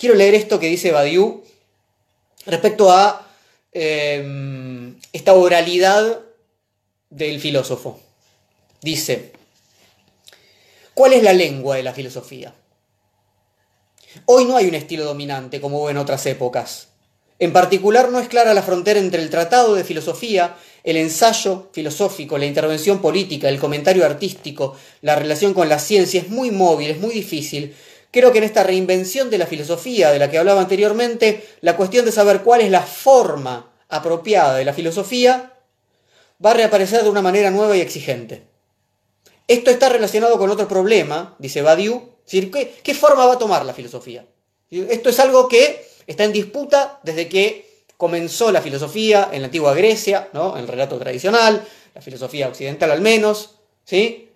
quiero leer esto que dice Badiou respecto a eh, esta oralidad del filósofo. Dice, ¿cuál es la lengua de la filosofía? Hoy no hay un estilo dominante como en otras épocas. En particular no es clara la frontera entre el tratado de filosofía, el ensayo filosófico, la intervención política, el comentario artístico, la relación con la ciencia. Es muy móvil, es muy difícil. Creo que en esta reinvención de la filosofía de la que hablaba anteriormente, la cuestión de saber cuál es la forma apropiada de la filosofía va a reaparecer de una manera nueva y exigente. Esto está relacionado con otro problema, dice Badiou, ¿qué, ¿qué forma va a tomar la filosofía? Esto es algo que está en disputa desde que comenzó la filosofía en la antigua Grecia, ¿no? en el relato tradicional, la filosofía occidental al menos, ¿sí?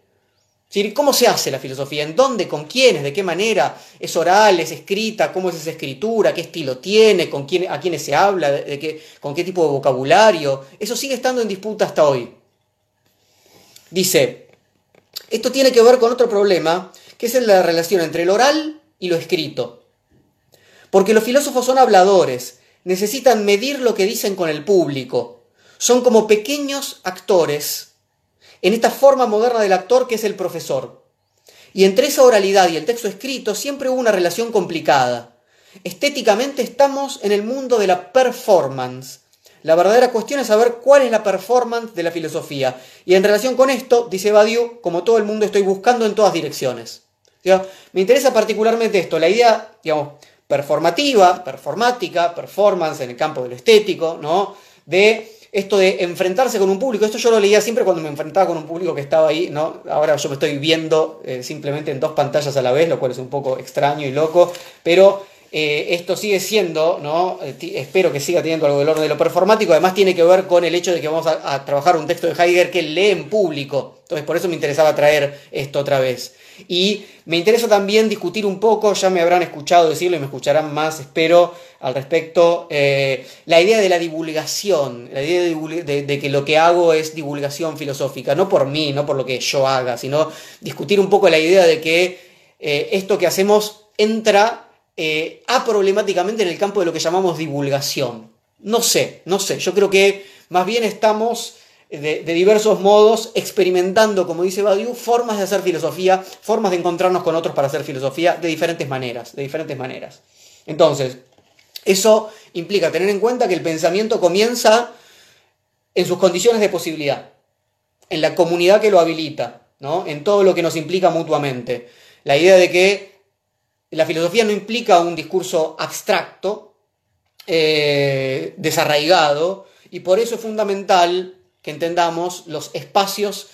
¿Cómo se hace la filosofía? ¿En dónde? ¿Con quiénes? ¿De qué manera? ¿Es oral? ¿Es escrita? ¿Cómo es esa escritura? ¿Qué estilo tiene? ¿Con quién, ¿A quiénes se habla? ¿De qué, ¿Con qué tipo de vocabulario? Eso sigue estando en disputa hasta hoy. Dice, esto tiene que ver con otro problema, que es la relación entre lo oral y lo escrito. Porque los filósofos son habladores, necesitan medir lo que dicen con el público. Son como pequeños actores en esta forma moderna del actor que es el profesor. Y entre esa oralidad y el texto escrito siempre hubo una relación complicada. Estéticamente estamos en el mundo de la performance. La verdadera cuestión es saber cuál es la performance de la filosofía. Y en relación con esto, dice Badiou, como todo el mundo estoy buscando en todas direcciones. Me interesa particularmente esto, la idea, digamos, performativa, performática, performance en el campo de lo estético, ¿no? De esto de enfrentarse con un público, esto yo lo leía siempre cuando me enfrentaba con un público que estaba ahí, ¿no? Ahora yo me estoy viendo eh, simplemente en dos pantallas a la vez, lo cual es un poco extraño y loco, pero eh, esto sigue siendo, ¿no? Eh, espero que siga teniendo algo del orden de lo performático, además tiene que ver con el hecho de que vamos a, a trabajar un texto de Heidegger que lee en público, entonces por eso me interesaba traer esto otra vez. Y me interesa también discutir un poco, ya me habrán escuchado decirlo y me escucharán más, espero, al respecto, eh, la idea de la divulgación, la idea de, que lo que hago es divulgación filosófica, no por mí, no por lo que yo haga, sino discutir un poco la idea de que eh, esto que hacemos entra eh, aproblemáticamente en el campo de lo que llamamos divulgación. No sé, no sé, yo creo que más bien estamos de, diversos modos, experimentando, como dice Badiou, formas de hacer filosofía, formas de encontrarnos con otros para hacer filosofía de diferentes maneras, de diferentes maneras. Entonces, eso implica tener en cuenta que el pensamiento comienza en sus condiciones de posibilidad, en la comunidad que lo habilita, ¿no? en todo lo que nos implica mutuamente. La idea de que la filosofía no implica un discurso abstracto, eh, desarraigado, y por eso es fundamental que entendamos los espacios,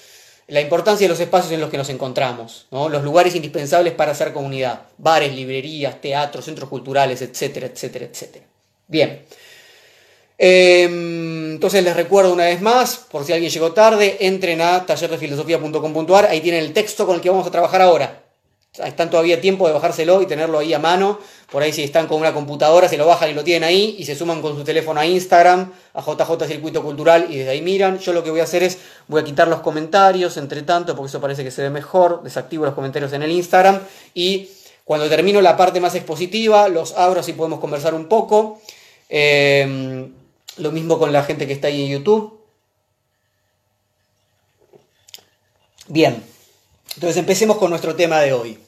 la importancia de los espacios en los que nos encontramos, los lugares indispensables para hacer comunidad, bares, librerías, teatros, centros culturales, etcétera, etcétera, etcétera. Bien. Em, entonces les recuerdo una vez más, por si alguien llegó tarde, entren a tallerdefilosofía.com.ar, ahí tienen el texto con el que vamos a trabajar ahora. Están todavía tiempo de bajárselo y tenerlo ahí a mano. Por ahí si están con una computadora se lo bajan y lo tienen ahí y se suman con su teléfono a Instagram, a JJ Circuito Cultural y desde ahí miran. Yo lo que voy a hacer es, voy a quitar los comentarios entre tanto porque eso parece que se ve mejor. Desactivo los comentarios en el Instagram y cuando termino la parte más expositiva los abro así podemos conversar un poco. Em, lo mismo con la gente que está ahí en YouTube. Bien. Entonces empecemos con nuestro tema de hoy.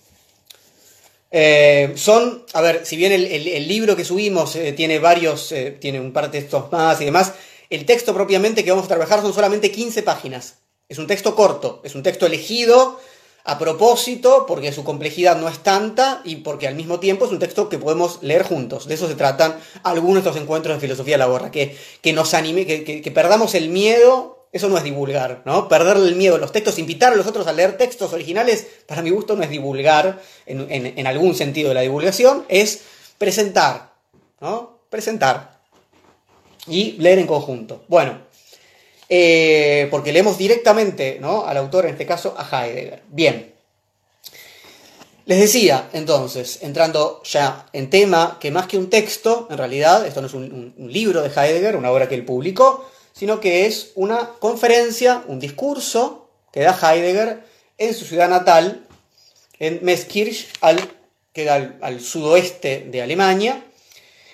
Eh, son, a ver, si bien el, libro que subimos eh, tiene varios, eh, tiene un par de textos más y demás, el texto propiamente que vamos a trabajar son solamente 15 páginas. Es un texto corto, es un texto elegido a propósito porque su complejidad no es tanta y porque al mismo tiempo es un texto que podemos leer juntos. De eso se tratan algunos de estos encuentros de filosofía de la borra, que, que nos anime, que perdamos el miedo eso no es divulgar, ¿no? Perderle el miedo a los textos, invitar a los otros a leer textos originales, para mi gusto no es divulgar en, algún sentido de la divulgación, es presentar, ¿no? Presentar y leer en conjunto. Bueno, eh, porque leemos directamente ¿no? al autor, en este caso a Heidegger. Bien. Les decía, entonces, entrando ya en tema, que más que un texto, en realidad, esto no es un libro de Heidegger, una obra que él publicó, sino que es una conferencia, un discurso que da Heidegger en su ciudad natal, en Meskirch al queda al, sudoeste de Alemania,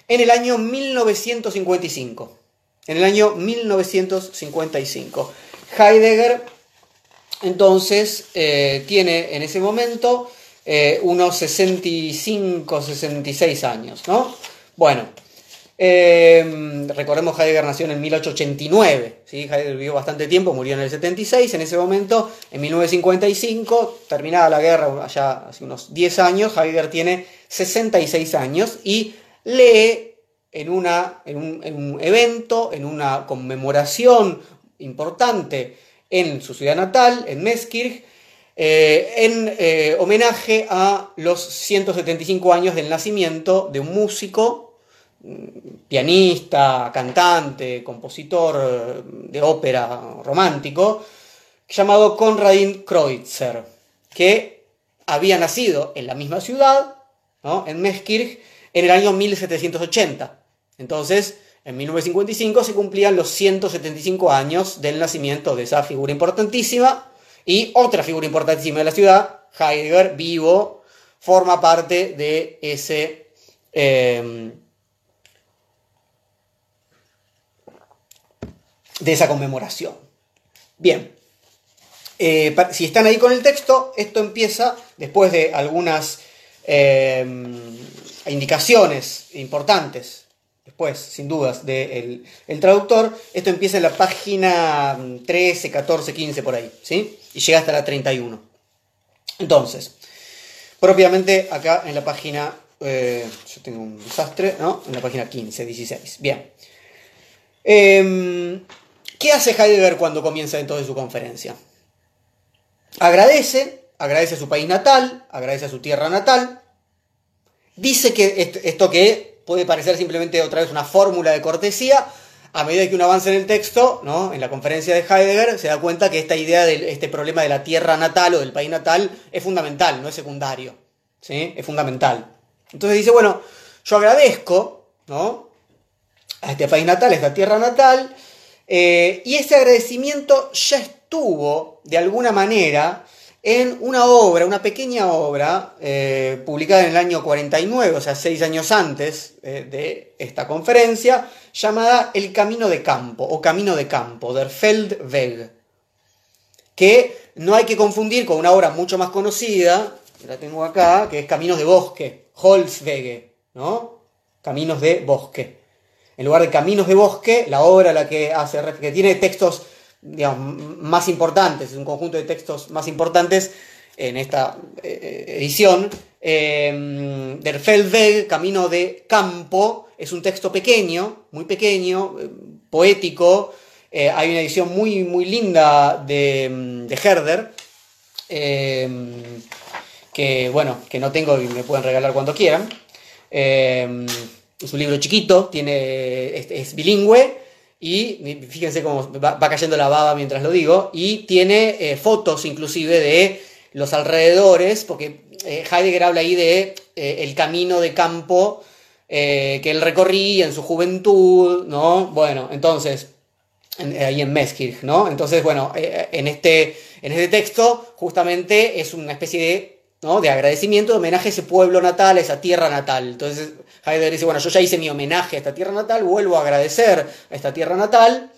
en el año 1955. En el año 1955. Heidegger entonces eh, tiene en ese momento eh, unos 65, 66 años, ¿no? Bueno, eh, recordemos Heidegger nació en 1889, ¿sí? Heidegger vivió bastante tiempo, murió en el 76, en ese momento, en 1955, terminada la guerra, allá hace unos 10 años, Heidegger tiene 66 años y lee en, una, en, un, evento, en una conmemoración importante en su ciudad natal, en Meskirch, eh, en eh, homenaje a los 175 años del nacimiento de un músico pianista, cantante, compositor eh, de ópera romántico, llamado Konradin Kreutzer, que había nacido en la misma ciudad, en Meskirch, en el año 1780. Entonces, en 1955 se cumplían los 175 años del nacimiento de esa figura importantísima y otra figura importantísima de la ciudad, Heidegger, vivo, forma parte de ese... Eh, de esa conmemoración. Bien, eh, si están ahí con el texto, esto empieza después de algunas eh, indicaciones importantes, después, sin dudas, del el traductor, esto empieza en la página 13, 14, 15 por ahí, ¿sí? Y llega hasta la 31. Entonces, propiamente acá en la página, eh, yo tengo un desastre, ¿no? En la página 15, 16. Bien. ¿Qué hace Heidegger cuando comienza entonces su conferencia? Agradece, agradece a su país natal, agradece a su tierra natal, dice que esto que puede parecer simplemente otra vez una fórmula de cortesía, a medida que uno avanza en el texto, ¿no? en la conferencia de Heidegger, se da cuenta que esta idea de este problema de la tierra natal o del país natal es fundamental, no es secundario. ¿sí? Es fundamental. Entonces dice, bueno, yo agradezco ¿no? a este país natal, a esta tierra natal, eh, y ese agradecimiento ya estuvo, de alguna manera, en una obra, una pequeña obra, eh, publicada en el año 49, o sea, seis años antes eh, de esta conferencia, llamada El Camino de Campo, o Camino de Campo, Der Feldweg, que no hay que confundir con una obra mucho más conocida, la tengo acá, que es Caminos de Bosque, Holzwege, ¿no? Caminos de Bosque en lugar de Caminos de Bosque, la obra la que hace, que tiene textos más importantes, es un conjunto de textos más importantes en esta eh, edición. Eh, Der Feldweg, Camino de Campo, es un texto pequeño, muy pequeño, eh, poético. Hay una edición muy, muy linda de, de Herder, que bueno, que no tengo y me pueden regalar cuando quieran. Es un libro chiquito, tiene, es, bilingüe y fíjense cómo va, cayendo la baba mientras lo digo, y tiene eh, fotos inclusive de los alrededores, porque eh, Heidegger habla ahí de eh, el camino de campo que él recorría en su juventud, ¿no? Bueno, entonces, ahí en Meskirch, ¿no? Entonces, bueno, en, este, en este texto justamente es una especie de de agradecimiento, de homenaje a ese pueblo natal, a esa tierra natal. Entonces Heidegger dice, bueno, yo ya hice mi homenaje a esta tierra natal, vuelvo a agradecer a esta tierra natal.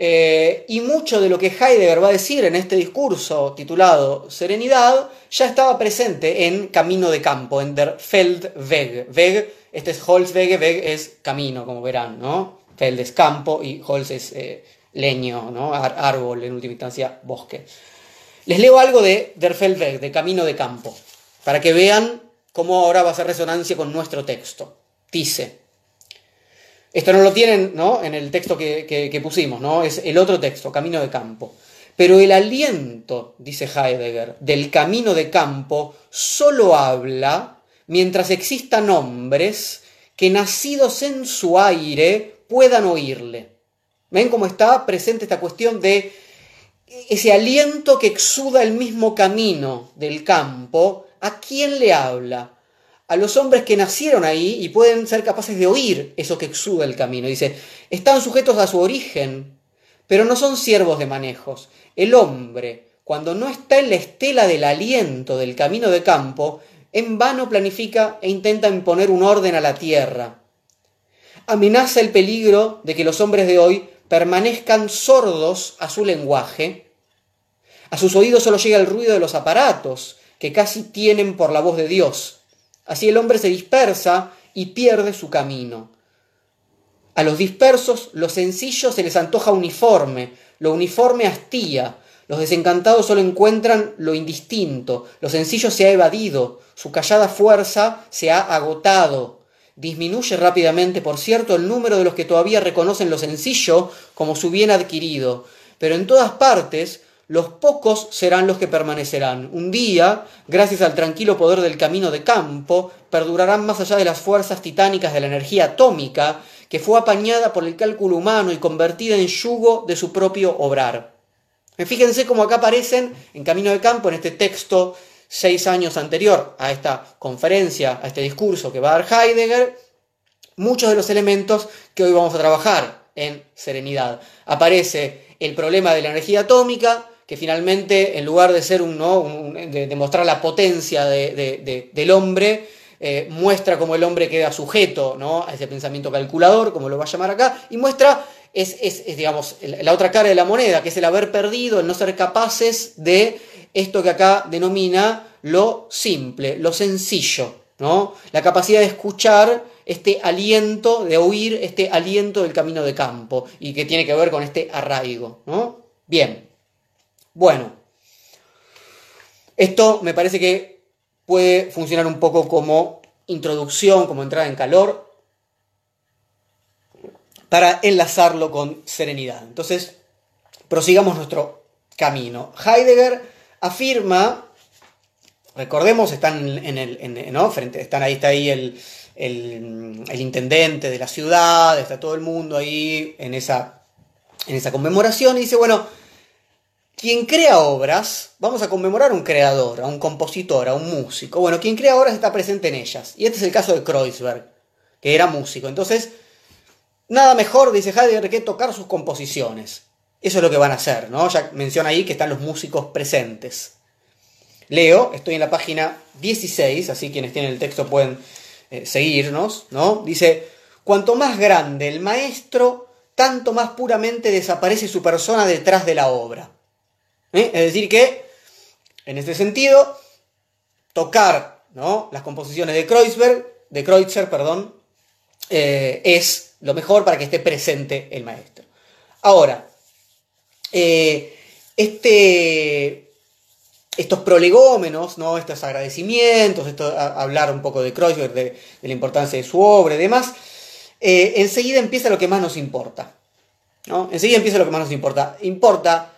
Eh, y mucho de lo que Heidegger va a decir en este discurso titulado Serenidad ya estaba presente en Camino de Campo, en Der Feldweg. Weg, este es Holzwege, Weg es camino, como verán, ¿no? Feld es campo y Holz es eh, leño, ¿no? árbol, en última instancia, bosque. Les leo algo de Der Feldweg, de Camino de Campo, para que vean cómo ahora va a hacer resonancia con nuestro texto. Dice, esto no lo tienen ¿no? en el texto que, pusimos, ¿no? es el otro texto, Camino de Campo. Pero el aliento, dice Heidegger, del camino de campo solo habla mientras existan hombres que nacidos en su aire puedan oírle. ¿Ven cómo está presente esta cuestión de ese aliento que exuda el mismo camino del campo, ¿a quién le habla? A los hombres que nacieron ahí y pueden ser capaces de oír eso que exuda el camino. Dice, están sujetos a su origen, pero no son siervos de manejos. El hombre, cuando no está en la estela del aliento del camino de campo, en vano planifica e intenta imponer un orden a la tierra. Amenaza el peligro de que los hombres de hoy permanezcan sordos a su lenguaje. A sus oídos solo llega el ruido de los aparatos, que casi tienen por la voz de Dios. Así el hombre se dispersa y pierde su camino. A los dispersos, lo sencillo se les antoja uniforme, lo uniforme hastía, los desencantados solo encuentran lo indistinto, lo sencillo se ha evadido, su callada fuerza se ha agotado. Disminuye rápidamente, por cierto, el número de los que todavía reconocen lo sencillo como su bien adquirido, pero en todas partes los pocos serán los que permanecerán. Un día, gracias al tranquilo poder del camino de campo, perdurarán más allá de las fuerzas titánicas de la energía atómica, que fue apañada por el cálculo humano y convertida en yugo de su propio obrar. Fíjense cómo acá aparecen en Camino de Campo, en este texto seis años anterior a esta conferencia, a este discurso que va a dar Heidegger, muchos de los elementos que hoy vamos a trabajar en Serenidad. Aparece el problema de la energía atómica, que finalmente, en lugar de ser un, ¿no? de demostrar la potencia del hombre, eh, muestra cómo el hombre queda sujeto ¿no? a ese pensamiento calculador, como lo va a llamar acá, y muestra es, digamos, la otra cara de la moneda, que es el haber perdido, el no ser capaces de esto que acá denomina lo simple, lo sencillo, ¿no? La capacidad de escuchar este aliento, de oír este aliento del camino de campo, y que tiene que ver con este arraigo, ¿no? Bien. Bueno. Esto me parece que puede funcionar un poco como introducción, como entrada en calor para enlazarlo con serenidad. Entonces, prosigamos nuestro camino. Heidegger afirma, recordemos, están en el, ¿no? Frente, están ahí, está ahí el, el, intendente de la ciudad, está todo el mundo ahí en esa, en esa conmemoración y dice, bueno, quien crea obras, vamos a conmemorar a un creador, a un compositor, a un músico. Bueno, quien crea obras está presente en ellas. Y este es el caso de Kreuzberg, que era músico. Entonces, Nada mejor, dice Heidegger, que tocar sus composiciones. Eso es lo que van a hacer, ¿no? Ya menciona ahí que están los músicos presentes. Leo, estoy en la página 16, así quienes tienen el texto pueden eh, seguirnos, ¿no? Dice, cuanto más grande el maestro, tanto más puramente desaparece su persona detrás de la obra. ¿Eh? Es decir que, en este sentido, tocar ¿no? las composiciones de de Kreutzer, perdón, eh, es lo mejor para que esté presente el maestro. Ahora, eh, este, estos prolegómenos, ¿no? estos agradecimientos, esto, hablar un poco de Kreuzberg, de, la importancia de su obra y demás, eh, enseguida empieza lo que más nos importa. ¿no? Enseguida empieza lo que más nos importa. Importa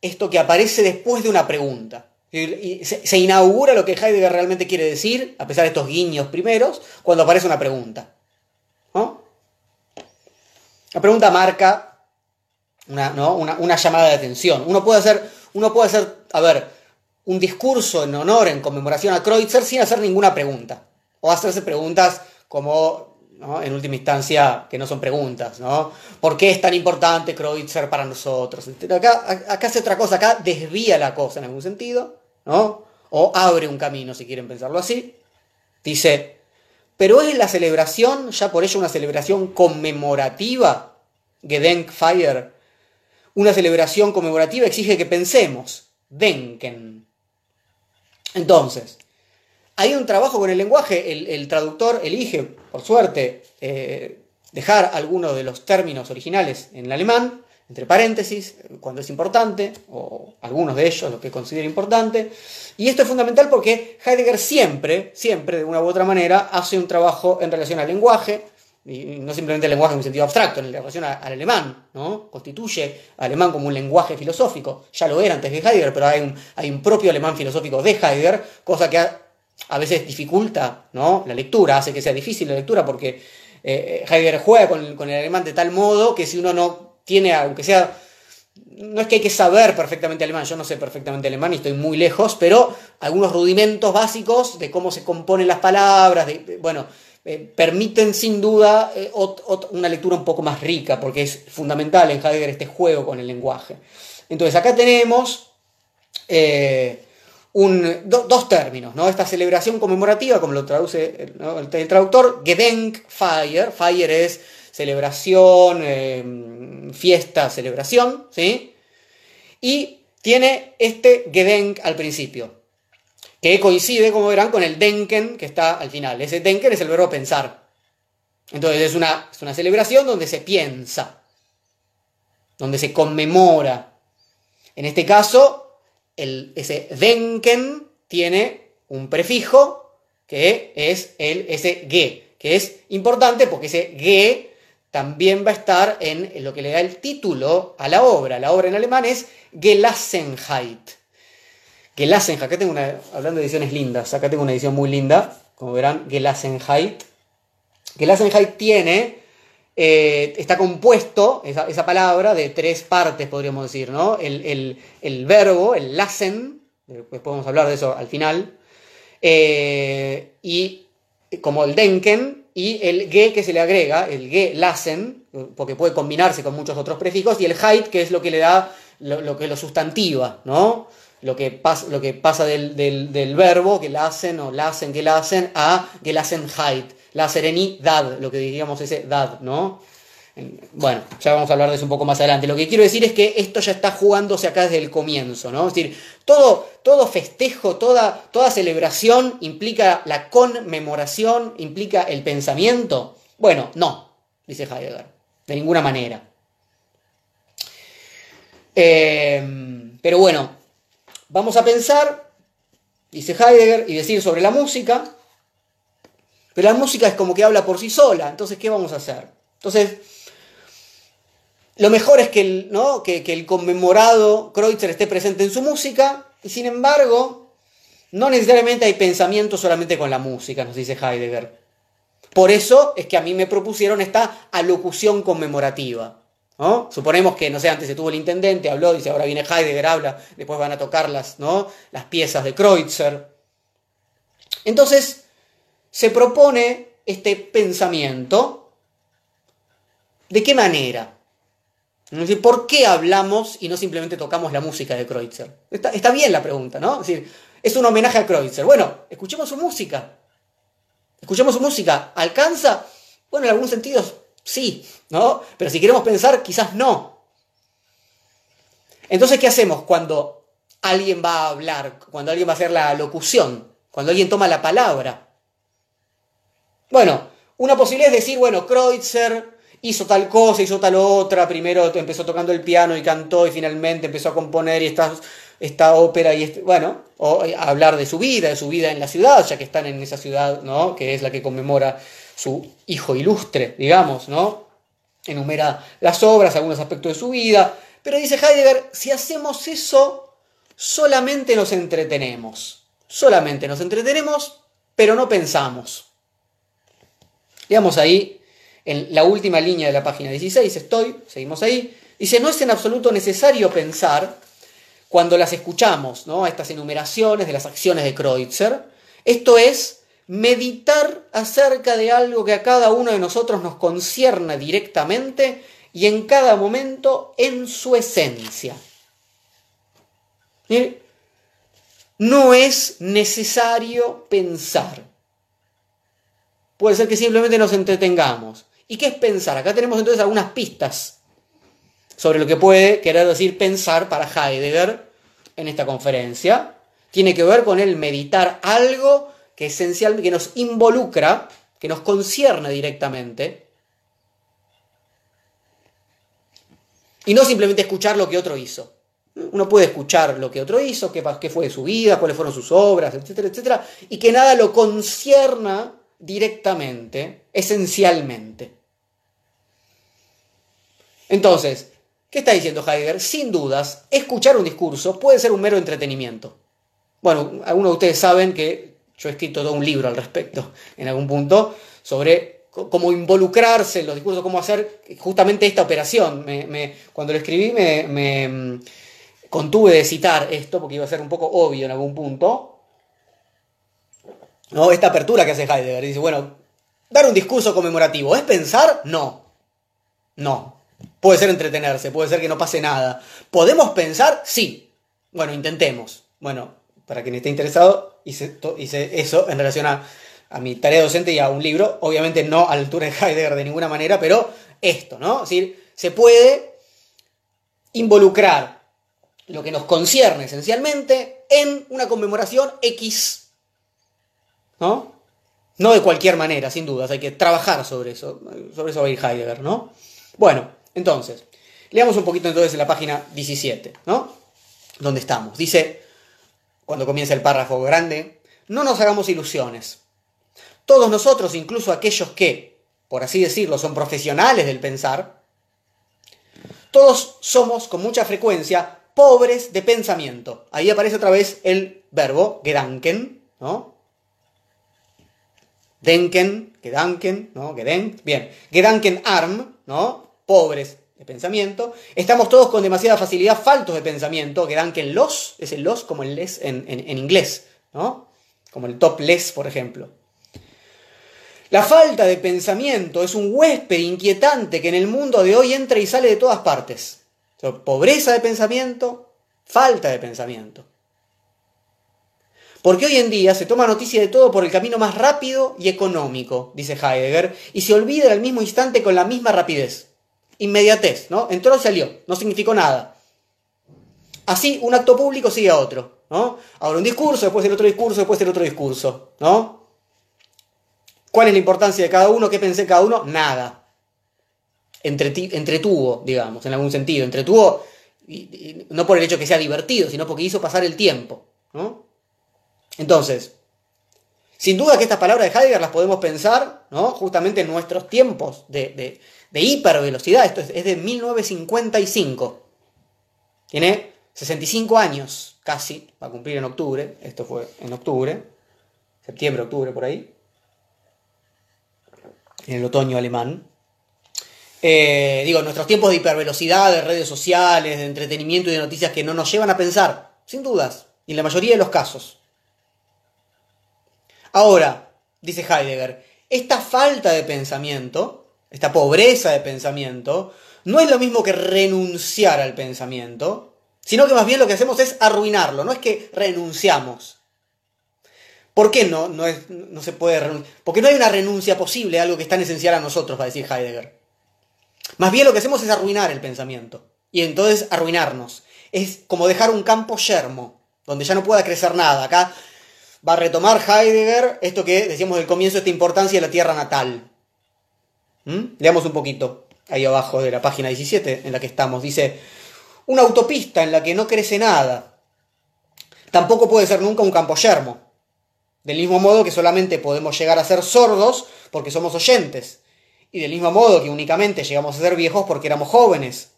esto que aparece después de una pregunta. Se, inaugura lo que Heidegger realmente quiere decir, a pesar de estos guiños primeros, cuando aparece una pregunta. ¿no? La pregunta marca una, llamada de atención. Uno puede, hacer, uno puede hacer, a ver, un discurso en honor, en conmemoración a Kreutzer sin hacer ninguna pregunta. O hacerse preguntas como, en última instancia, que no son preguntas, ¿no? ¿Por qué es tan importante Kreutzer para nosotros? Acá, acá hace otra cosa, acá desvía la cosa en algún sentido, ¿no? O abre un camino, si quieren pensarlo así. Dice, pero es la celebración, ya por ello una celebración conmemorativa, Gedenkfeier. Una celebración conmemorativa exige que pensemos, denken. Entonces, hay un trabajo con el lenguaje, el, traductor elige, por suerte, eh, dejar algunos de los términos originales en el alemán, entre paréntesis, cuando es importante, o algunos de ellos, lo que considera importante. Y esto es fundamental porque Heidegger siempre, siempre, de una u otra manera, hace un trabajo en relación al lenguaje, y no simplemente el lenguaje en un sentido abstracto, en relación al alemán, ¿no? Constituye al alemán como un lenguaje filosófico, ya lo era antes de Heidegger, pero hay un, hay un propio alemán filosófico de Heidegger, cosa que a, veces dificulta ¿no? la lectura, hace que sea difícil la lectura, porque eh, Heidegger juega con, con el alemán de tal modo que si uno no tiene, aunque sea, no es que hay que saber perfectamente alemán, yo no sé perfectamente alemán y estoy muy lejos, pero algunos rudimentos básicos de cómo se componen las palabras, de, bueno, eh, permiten sin duda eh, una lectura un poco más rica, porque es fundamental en Heidegger este juego con el lenguaje. Entonces acá tenemos eh, dos términos, ¿no? Esta celebración conmemorativa, como lo traduce el, traductor, Gedenkfeier, Feier es celebración, fiesta, celebración, ¿sí? Y tiene este Gedenk al principio, que coincide, como verán, con el Denken que está al final. Ese Denken es el verbo pensar. Entonces es una, es una celebración donde se piensa, donde se conmemora. En este caso, el, ese Denken tiene un prefijo que es el, ese Ge, que es importante porque ese Ge también va a estar en lo que le da el título a la obra. La obra en alemán es Gelassenheit. Gelassenheit, acá tengo una, hablando de ediciones lindas, acá tengo una edición muy linda, como verán, Gelassenheit. Gelassenheit tiene, eh, está compuesto, esa, palabra, de tres partes, podríamos decir, ¿no? El, verbo, el lassen, después podemos hablar de eso al final, eh, y como el denken, y el ge que se le agrega, el ge lassen, porque puede combinarse con muchos otros prefijos, y el height, que es lo que le da, lo, que lo sustantiva, ¿no? Lo que, pasa, lo que pasa del, del, verbo, que lassen o lassen, que lassen, a que lassen height, la serenidad, lo que diríamos ese dad, ¿no? Bueno, ya vamos a hablar de eso un poco más adelante. Lo que quiero decir es que esto ya está jugándose acá desde el comienzo, ¿no? Es decir, todo, todo festejo, toda, toda celebración implica la conmemoración, implica el pensamiento. Bueno, no, dice Heidegger, de ninguna manera. Eh, pero bueno, vamos a pensar, dice Heidegger, y decir sobre la música. Pero la música es como que habla por sí sola, entonces, ¿qué vamos a hacer? Entonces, lo mejor es que el, ¿no? que, el conmemorado Kreutzer esté presente en su música, y sin embargo, no necesariamente hay pensamiento solamente con la música, nos dice Heidegger. Por eso es que a mí me propusieron esta alocución conmemorativa. ¿No? Suponemos que, no sé, antes se tuvo el intendente, habló, dice, ahora viene Heidegger, habla, después van a tocar las, ¿no? las piezas de Kreutzer. Entonces, se propone este pensamiento. ¿De qué manera? ¿por qué hablamos y no simplemente tocamos la música de Kreutzer? Está, bien la pregunta, ¿no? Es decir, es un homenaje a Kreutzer. Bueno, escuchemos su música. Escuchemos su música. ¿Alcanza? Bueno, en algunos sentidos sí, ¿no? Pero si queremos pensar, quizás no. Entonces, ¿qué hacemos cuando alguien va a hablar, cuando alguien va a hacer la locución, cuando alguien toma la palabra? Bueno, una posibilidad es decir, bueno, Kreutzer hizo tal cosa, hizo tal otra, primero empezó tocando el piano y cantó y finalmente empezó a componer y esta, esta ópera y este, bueno, o hablar de su vida, de su vida en la ciudad, ya que están en esa ciudad, ¿no? Que es la que conmemora su hijo ilustre, digamos, ¿no? Enumera las obras, algunos aspectos de su vida, pero dice Heidegger, si hacemos eso, solamente nos entretenemos, solamente nos entretenemos, pero no pensamos. Digamos ahí en la última línea de la página 16 estoy, seguimos ahí, dice, no es en absoluto necesario pensar cuando las escuchamos, ¿no? Estas enumeraciones de las acciones de Kreutzer. Esto es meditar acerca de algo que a cada uno de nosotros nos concierne directamente y en cada momento en su esencia. No es necesario pensar. Puede ser que simplemente nos entretengamos. ¿Y qué es pensar? Acá tenemos entonces algunas pistas sobre lo que puede querer decir pensar para Heidegger en esta conferencia. Tiene que ver con el meditar algo que que nos involucra, que nos concierne directamente. Y no simplemente escuchar lo que otro hizo. Uno puede escuchar lo que otro hizo, qué, qué fue de su vida, cuáles fueron sus obras, etcétera, etcétera, y que nada lo concierna directamente, esencialmente. Entonces, ¿qué está diciendo Heidegger? Sin dudas, escuchar un discurso puede ser un mero entretenimiento. Bueno, algunos de ustedes saben que yo he escrito todo un libro al respecto, en algún punto, sobre cómo involucrarse en los discursos, cómo hacer justamente esta operación. cuando lo escribí me, mm, contuve de citar esto, porque iba a ser un poco obvio en algún punto. ¿No? Esta apertura que hace Heidegger. Dice, bueno, dar un discurso conmemorativo, ¿es pensar? No. No. Puede ser entretenerse, puede ser que no pase nada. ¿Podemos pensar? Sí. Bueno, intentemos. Bueno, para quien esté interesado, hice, eso en relación a, mi tarea docente y a un libro, obviamente no a la altura de Heidegger de ninguna manera, pero esto, ¿no? Es decir, se puede involucrar lo que nos concierne esencialmente en una conmemoración X, ¿no? No de cualquier manera, sin dudas, hay que trabajar sobre eso, sobre eso va a ir Heidegger, ¿no? Bueno, entonces, leamos un poquito entonces en la página 17, ¿no? Donde estamos. Dice, cuando comienza el párrafo grande, no nos hagamos ilusiones. Todos nosotros, incluso aquellos que, por así decirlo, son profesionales del pensar, todos somos con mucha frecuencia pobres de pensamiento. Ahí aparece otra vez el verbo gedanken, ¿no? Denken, gedanken, ¿no? Gedenk, bien. Gedanken arm, ¿no? Pobres de pensamiento. Estamos todos con demasiada facilidad faltos de pensamiento. Gedanken los, es el los como el les en, en inglés, ¿no? Como el top les, por ejemplo. La falta de pensamiento es un huésped inquietante que en el mundo de hoy entra y sale de todas partes. pobreza de pensamiento, falta de pensamiento. Porque hoy en día se toma noticia de todo por el camino más rápido y económico, dice Heidegger, y se olvida al mismo instante con la misma rapidez. Inmediatez, ¿no? Entró y salió, no significó nada. Así, un acto público sigue a otro, ¿no? Ahora un discurso, después el otro discurso, después el otro discurso, ¿no? ¿Cuál es la importancia de cada uno? ¿Qué pensé cada uno? Nada. entretuvo, digamos, en algún sentido. Entretuvo, no por el hecho que sea divertido, sino porque hizo pasar el tiempo. Entonces, sin duda que estas palabras de Heidegger las podemos pensar ¿no? justamente en nuestros tiempos de, hipervelocidad. Esto es, es, de 1955. Tiene 65 años, casi, va a cumplir en octubre. Esto fue en octubre, septiembre, octubre, por ahí en el otoño alemán. Eh, digo, nuestros tiempos de hipervelocidad, de redes sociales, de entretenimiento y de noticias que no nos llevan a pensar, sin dudas, y en la mayoría de los casos. Ahora, dice Heidegger, esta falta de pensamiento, esta pobreza de pensamiento, no es lo mismo que renunciar al pensamiento, sino que más bien lo que hacemos es arruinarlo, no es que renunciamos, ¿Por qué no, no, se puede renunciar? Porque no hay una renuncia posible a algo que es tan esencial a nosotros, va a decir Heidegger. Más bien lo que hacemos es arruinar el pensamiento. Y entonces arruinarnos. Es como dejar un campo yermo, donde ya no pueda crecer nada. Acá va a retomar Heidegger esto que decíamos del comienzo, esta importancia de la tierra natal. ¿Mm? Leamos un poquito ahí abajo de la página 17 en la que estamos. Dice, una autopista en la que no crece nada. Tampoco puede ser nunca un campo yermo. Del mismo modo que solamente podemos llegar a ser sordos porque somos oyentes. Y del mismo modo que únicamente llegamos a ser viejos porque éramos jóvenes.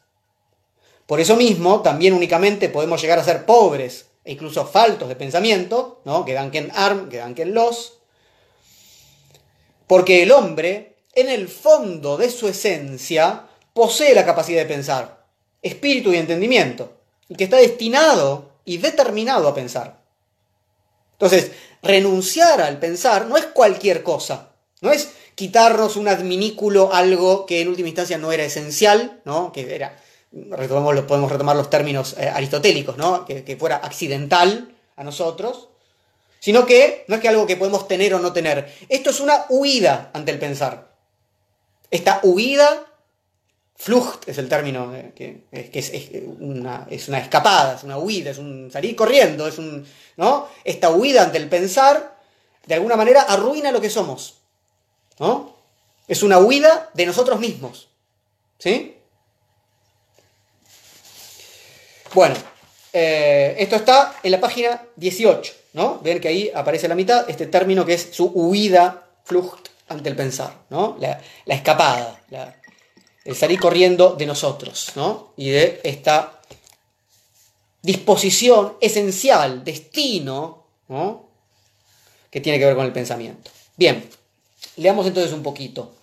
Por eso mismo, también únicamente podemos llegar a ser pobres e incluso faltos de pensamiento, ¿no? que Duncan Arm, que Duncan Los. Porque el hombre, en el fondo de su esencia, posee la capacidad de pensar, espíritu y entendimiento, y que está destinado y determinado a pensar. Entonces, renunciar al pensar no es cualquier cosa, no es quitarnos un adminículo, algo que en última instancia no era esencial, ¿no? que era, podemos retomar los términos eh, aristotélicos, ¿no? que, fuera accidental a nosotros, sino que no es que algo que podemos tener o no tener. Esto es una huida ante el pensar. Esta huida, Flucht es el término, eh, que, es, una, es, una, escapada, es una huida, es un salir corriendo, es un, ¿no? Esta huida ante el pensar, de alguna manera, arruina lo que somos, ¿no? Es una huida de nosotros mismos, ¿sí? Bueno, eh, esto está en la página 18, ¿no? Ven que ahí aparece la mitad este término que es su huida, flucht, ante el pensar, ¿no? La, escapada, el salir corriendo de nosotros, ¿no? Y de esta disposición esencial, destino, ¿no? que tiene que ver con el pensamiento. Bien, leamos entonces un poquito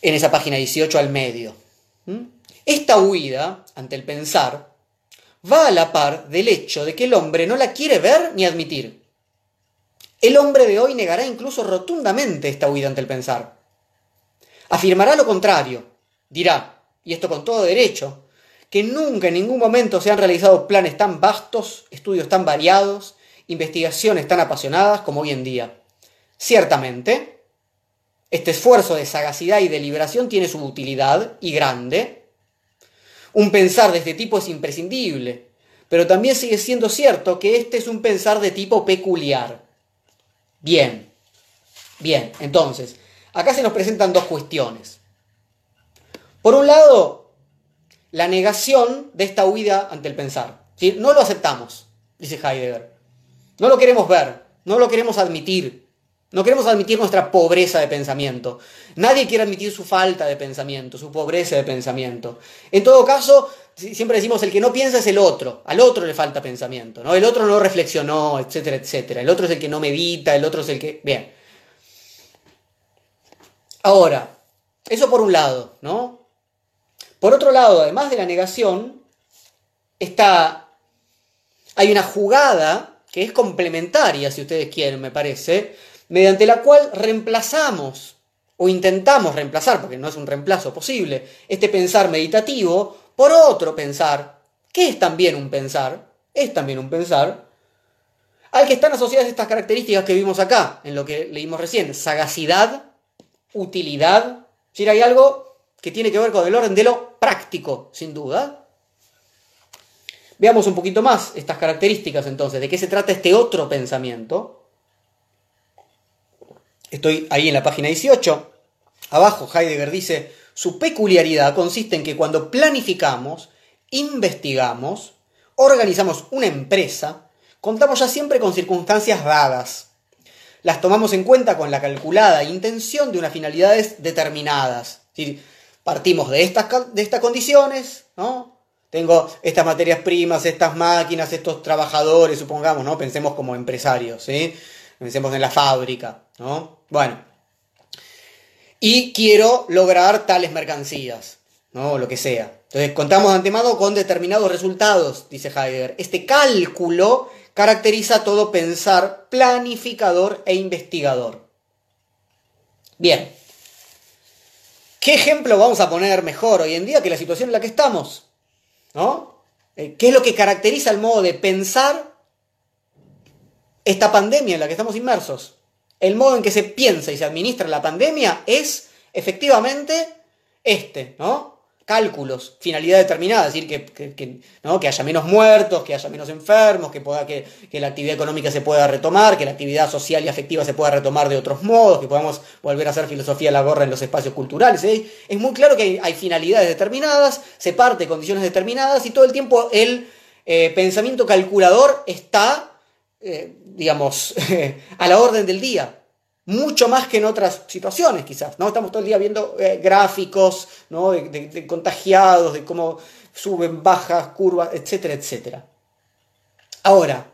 en esa página 18 al medio. Esta huida ante el pensar va a la par del hecho de que el hombre no la quiere ver ni admitir. El hombre de hoy negará incluso rotundamente esta huida ante el pensar. Afirmará lo contrario. Dirá, y esto con todo derecho, que nunca en ningún momento se han realizado planes tan vastos, estudios tan variados investigaciones tan apasionadas como hoy en día. Ciertamente, este esfuerzo de sagacidad y deliberación tiene su utilidad y grande. Un pensar de este tipo es imprescindible, pero también sigue siendo cierto que este es un pensar de tipo peculiar. Bien, bien, entonces, acá se nos presentan dos cuestiones. Por un lado, la negación de esta huida ante el pensar. No lo aceptamos, dice Heidegger. No lo queremos ver, no lo queremos admitir. No queremos admitir nuestra pobreza de pensamiento. Nadie quiere admitir su falta de pensamiento, su pobreza de pensamiento. En todo caso, siempre decimos el que no piensa es el otro. Al otro le falta pensamiento, ¿no? El otro no reflexionó, etcétera, etcétera. El otro es el que no medita, el otro es el que. Bien. Ahora, eso por un lado, ¿no? Por otro lado, además de la negación, está. Hay una jugada que es complementaria, si ustedes quieren, me parece, mediante la cual reemplazamos o intentamos reemplazar, porque no es un reemplazo posible, este pensar meditativo por otro pensar, que es también un pensar, es también un pensar, al que están asociadas estas características que vimos acá, en lo que leímos recién, sagacidad, utilidad, si hay algo que tiene que ver con el orden de lo práctico, sin duda. Veamos un poquito más estas características entonces, de qué se trata este otro pensamiento. Estoy ahí en la página 18. Abajo Heidegger dice, su peculiaridad consiste en que cuando planificamos, investigamos, organizamos una empresa, contamos ya siempre con circunstancias dadas. Las tomamos en cuenta con la calculada intención de unas finalidades determinadas. partimos de estas, de estas condiciones, ¿no? Tengo estas materias primas, estas máquinas, estos trabajadores, supongamos, ¿no? Pensemos como empresarios, ¿sí? Pensemos en la fábrica, ¿no? Bueno. Y quiero lograr tales mercancías, ¿no? Lo que sea. Entonces, contamos de antemano con determinados resultados, dice Heidegger. Este cálculo caracteriza todo pensar planificador e investigador. Bien. ¿Qué ejemplo vamos a poner mejor hoy en día que la situación en la que estamos? ¿No? Eh, ¿Qué es lo que caracteriza el modo de pensar esta pandemia en la que estamos inmersos, el modo en que se piensa y se administra la pandemia es efectivamente este, ¿no? Cálculos, finalidad determinada, es decir, que, ¿no? que haya menos muertos, que haya menos enfermos, que, pueda, que, la actividad económica se pueda retomar, que la actividad social y afectiva se pueda retomar de otros modos, que podamos volver a hacer filosofía la gorra en los espacios culturales. ¿eh? Es muy claro que hay, finalidades determinadas, se parte de condiciones determinadas y todo el tiempo el eh, pensamiento calculador está eh, digamos, a la orden del día. Mucho más que en otras situaciones, quizás. ¿no? Estamos todo el día viendo eh, gráficos ¿no? de, contagiados, de cómo suben, bajas, curvas, etcétera, etcétera. Ahora,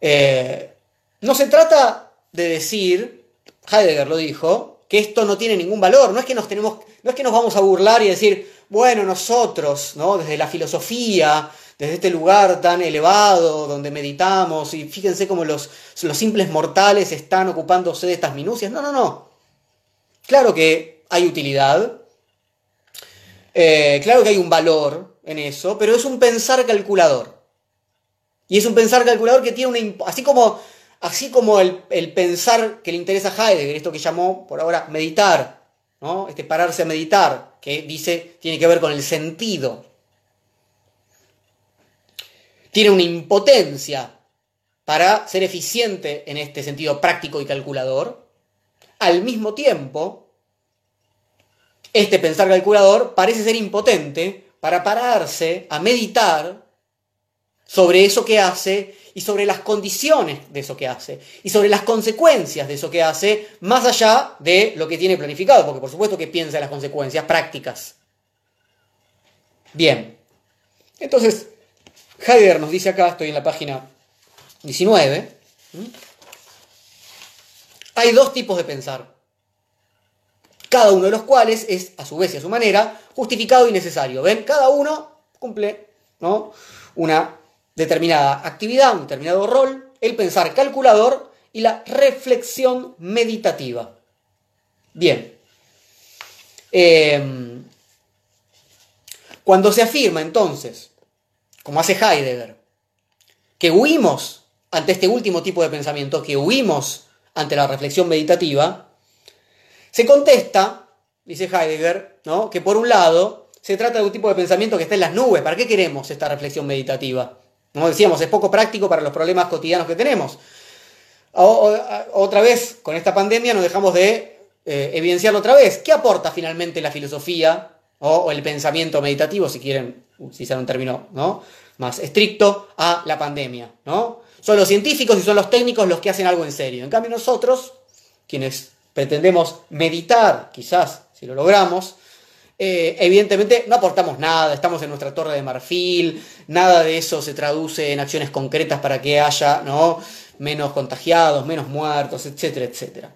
eh, no se trata de decir, Heidegger lo dijo, que esto no tiene ningún valor. No es que nos tenemos, no es que nos vamos a burlar y decir, bueno, nosotros, ¿no? Desde la filosofía, desde este lugar tan elevado donde meditamos y fíjense cómo los, simples mortales están ocupándose de estas minucias. No, no, no. Claro que hay utilidad, eh, claro que hay un valor en eso, pero es un pensar calculador. Y es un pensar calculador que tiene una... Así como, así como el, el pensar que le interesa a Heidegger, esto que llamó por ahora meditar, ¿no? Este pararse a meditar, que dice, tiene que ver con el sentido tiene una impotencia para ser eficiente en este sentido práctico y calculador, al mismo tiempo, este pensar calculador parece ser impotente para pararse a meditar sobre eso que hace y sobre las condiciones de eso que hace y sobre las consecuencias de eso que hace, más allá de lo que tiene planificado, porque por supuesto que piensa en las consecuencias prácticas. Bien, entonces Heidegger nos dice acá, estoy en la página 19, hay dos tipos de pensar, cada uno de los cuales es, a su vez y a su manera, justificado y necesario. ¿Ven? Cada uno cumple ¿no? una determinada actividad, un determinado rol, el pensar calculador y la reflexión meditativa. Bien. Em, cuando se afirma entonces como hace Heidegger, que huimos ante este último tipo de pensamiento, que huimos ante la reflexión meditativa, se contesta, dice Heidegger, ¿no? que por un lado se trata de un tipo de pensamiento que está en las nubes. ¿Para qué queremos esta reflexión meditativa? Como decíamos, es poco práctico para los problemas cotidianos que tenemos. otra vez, con esta pandemia nos dejamos de eh, evidenciarlo otra vez. ¿Qué aporta finalmente la filosofía o, el pensamiento meditativo, si quieren utilizar un término ¿no? más estricto, a la pandemia? ¿no? Son los científicos y son los técnicos los que hacen algo en serio. En cambio nosotros, quienes pretendemos meditar, quizás si lo logramos, eh, evidentemente no aportamos nada, estamos en nuestra torre de marfil, nada de eso se traduce en acciones concretas para que haya ¿no? menos contagiados, menos muertos, etcétera, etcétera.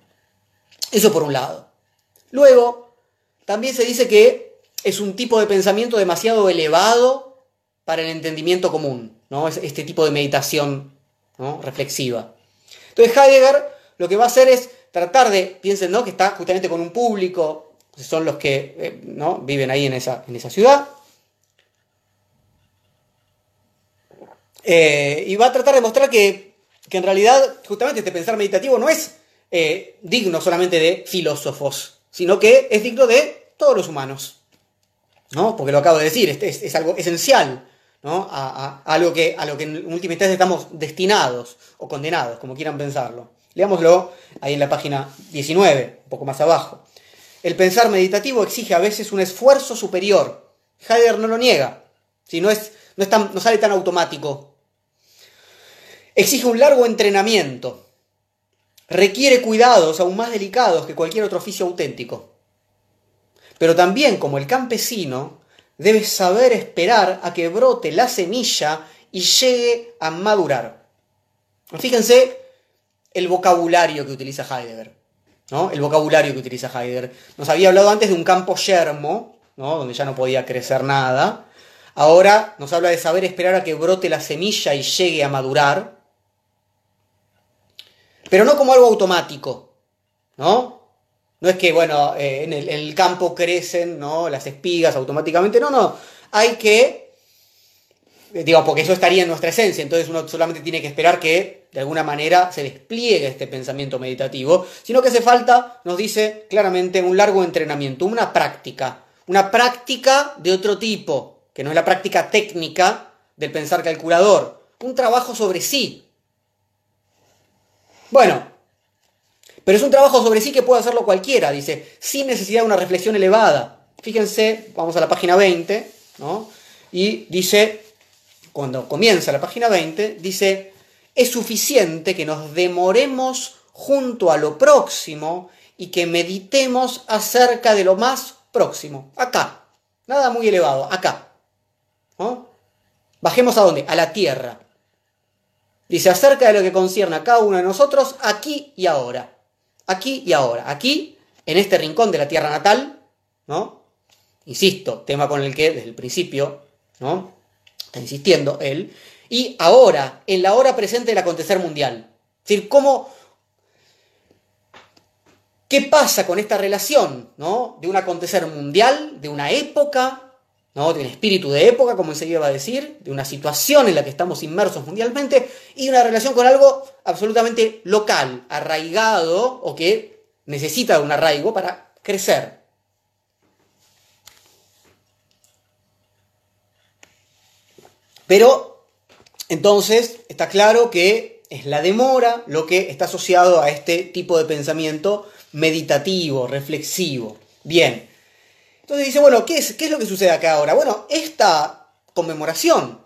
Eso por un lado. Luego, también se dice que es un tipo de pensamiento demasiado elevado para el entendimiento común, ¿no? este tipo de meditación reflexiva. Entonces Heidegger lo que va a hacer es tratar de, piensen ¿no? que está justamente con un público son los que eh, ¿no? viven ahí en esa, ciudad. Eh, y va a tratar de mostrar que, en realidad justamente este pensar meditativo no es eh, digno solamente de filósofos, sino que es digno de todos los humanos. ¿No? Porque lo acabo de decir, es, es algo esencial ¿no? a, algo que, a lo que en última instancia estamos destinados o condenados, como quieran pensarlo. Leámoslo ahí en la página 19, un poco más abajo. El pensar meditativo exige a veces un esfuerzo superior. Heidegger no lo niega, si no, es, no, no sale tan automático. Exige un largo entrenamiento. Requiere cuidados aún más delicados que cualquier otro oficio auténtico. Pero también, como el campesino, debe saber esperar a que brote la semilla y llegue a madurar. Fíjense el vocabulario que utiliza Heidegger. El vocabulario que utiliza Heidegger. Nos había hablado antes de un campo yermo, donde ya no podía crecer nada. Ahora nos habla de saber esperar a que brote la semilla y llegue a madurar. Pero no como algo automático, ¿no? No es que, bueno, eh, en, el, campo crecen ¿no? las espigas automáticamente. No, no. Hay que, digo, porque eso estaría en nuestra esencia. Entonces uno solamente tiene que esperar que de alguna manera se despliegue este pensamiento meditativo, sino que hace falta, nos dice claramente, un largo entrenamiento, una práctica, una práctica de otro tipo, que no es la práctica técnica del pensar calculador, un trabajo sobre sí. Bueno, pero es un trabajo sobre sí que puede hacerlo cualquiera, dice, sin necesidad de una reflexión elevada. Fíjense, vamos a la página 20, ¿no? Y dice, cuando comienza la página 20, dice, es suficiente que nos demoremos junto a lo próximo y que meditemos acerca de lo más próximo, acá, nada muy elevado, acá. Bajemos a dónde? A la tierra. Dice acerca de lo que concierne a cada uno de nosotros aquí y ahora. Aquí y ahora. Aquí, en este rincón de la tierra natal, ¿no? Insisto, tema con el que desde el principio, ¿no? Está insistiendo él, y ahora, en la hora presente del acontecer mundial. Es decir, cómo, ¿qué pasa con esta relación ¿no? de un acontecer mundial, de una época, ¿no? de un espíritu de época, como enseguida va a decir, de una situación en la que estamos inmersos mundialmente, y una relación con algo absolutamente local, arraigado o que necesita un arraigo para crecer? Pero entonces, está claro que es la demora lo que está asociado a este tipo de pensamiento meditativo, reflexivo. Bien. Entonces dice, bueno, ¿qué es, qué es lo que sucede acá ahora? Bueno, esta conmemoración,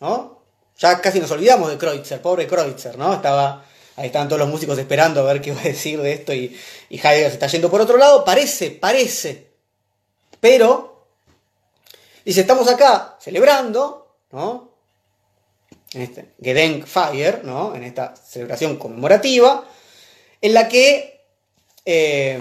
¿no? Ya casi nos olvidamos de Kreutzer, pobre Kreutzer, ¿no? Estaba, ahí estaban todos los músicos esperando a ver qué iba a decir de esto y, y Heidegger se está yendo por otro lado. Parece, parece. Pero, dice, estamos acá celebrando, ¿no? en este Gedenkfeier, ¿no? en esta celebración conmemorativa, en la que eh,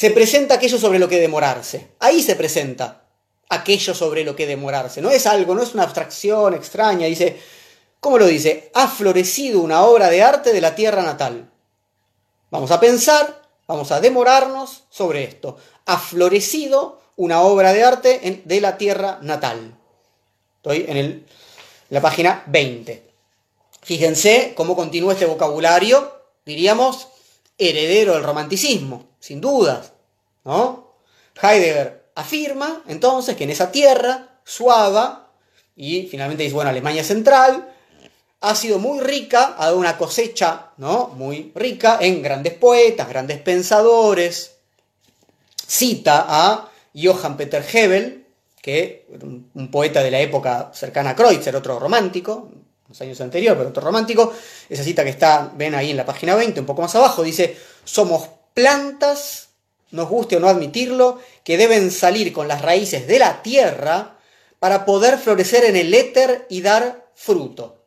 se presenta aquello sobre lo que demorarse. Ahí se presenta aquello sobre lo que demorarse. No es algo, no es una abstracción extraña. Dice, ¿cómo lo dice? Ha florecido una obra de arte de la tierra natal. Vamos a pensar, vamos a demorarnos sobre esto. Ha florecido una obra de arte de la tierra natal. Estoy en el la página 20. Fíjense cómo continúa este vocabulario, diríamos, heredero del romanticismo, sin dudas. ¿no? Heidegger afirma entonces que en esa tierra suava, y finalmente dice, bueno, Alemania Central, ha sido muy rica, ha dado una cosecha ¿no? muy rica en grandes poetas, grandes pensadores. Cita a Johann Peter Hebel, que un, poeta de la época cercana a Kreutzer, otro romántico, los años anteriores, pero otro romántico. Esa cita que está, ven ahí en la página 20, un poco más abajo, dice, somos plantas, nos guste o no admitirlo, que deben salir con las raíces de la tierra para poder florecer en el éter y dar fruto.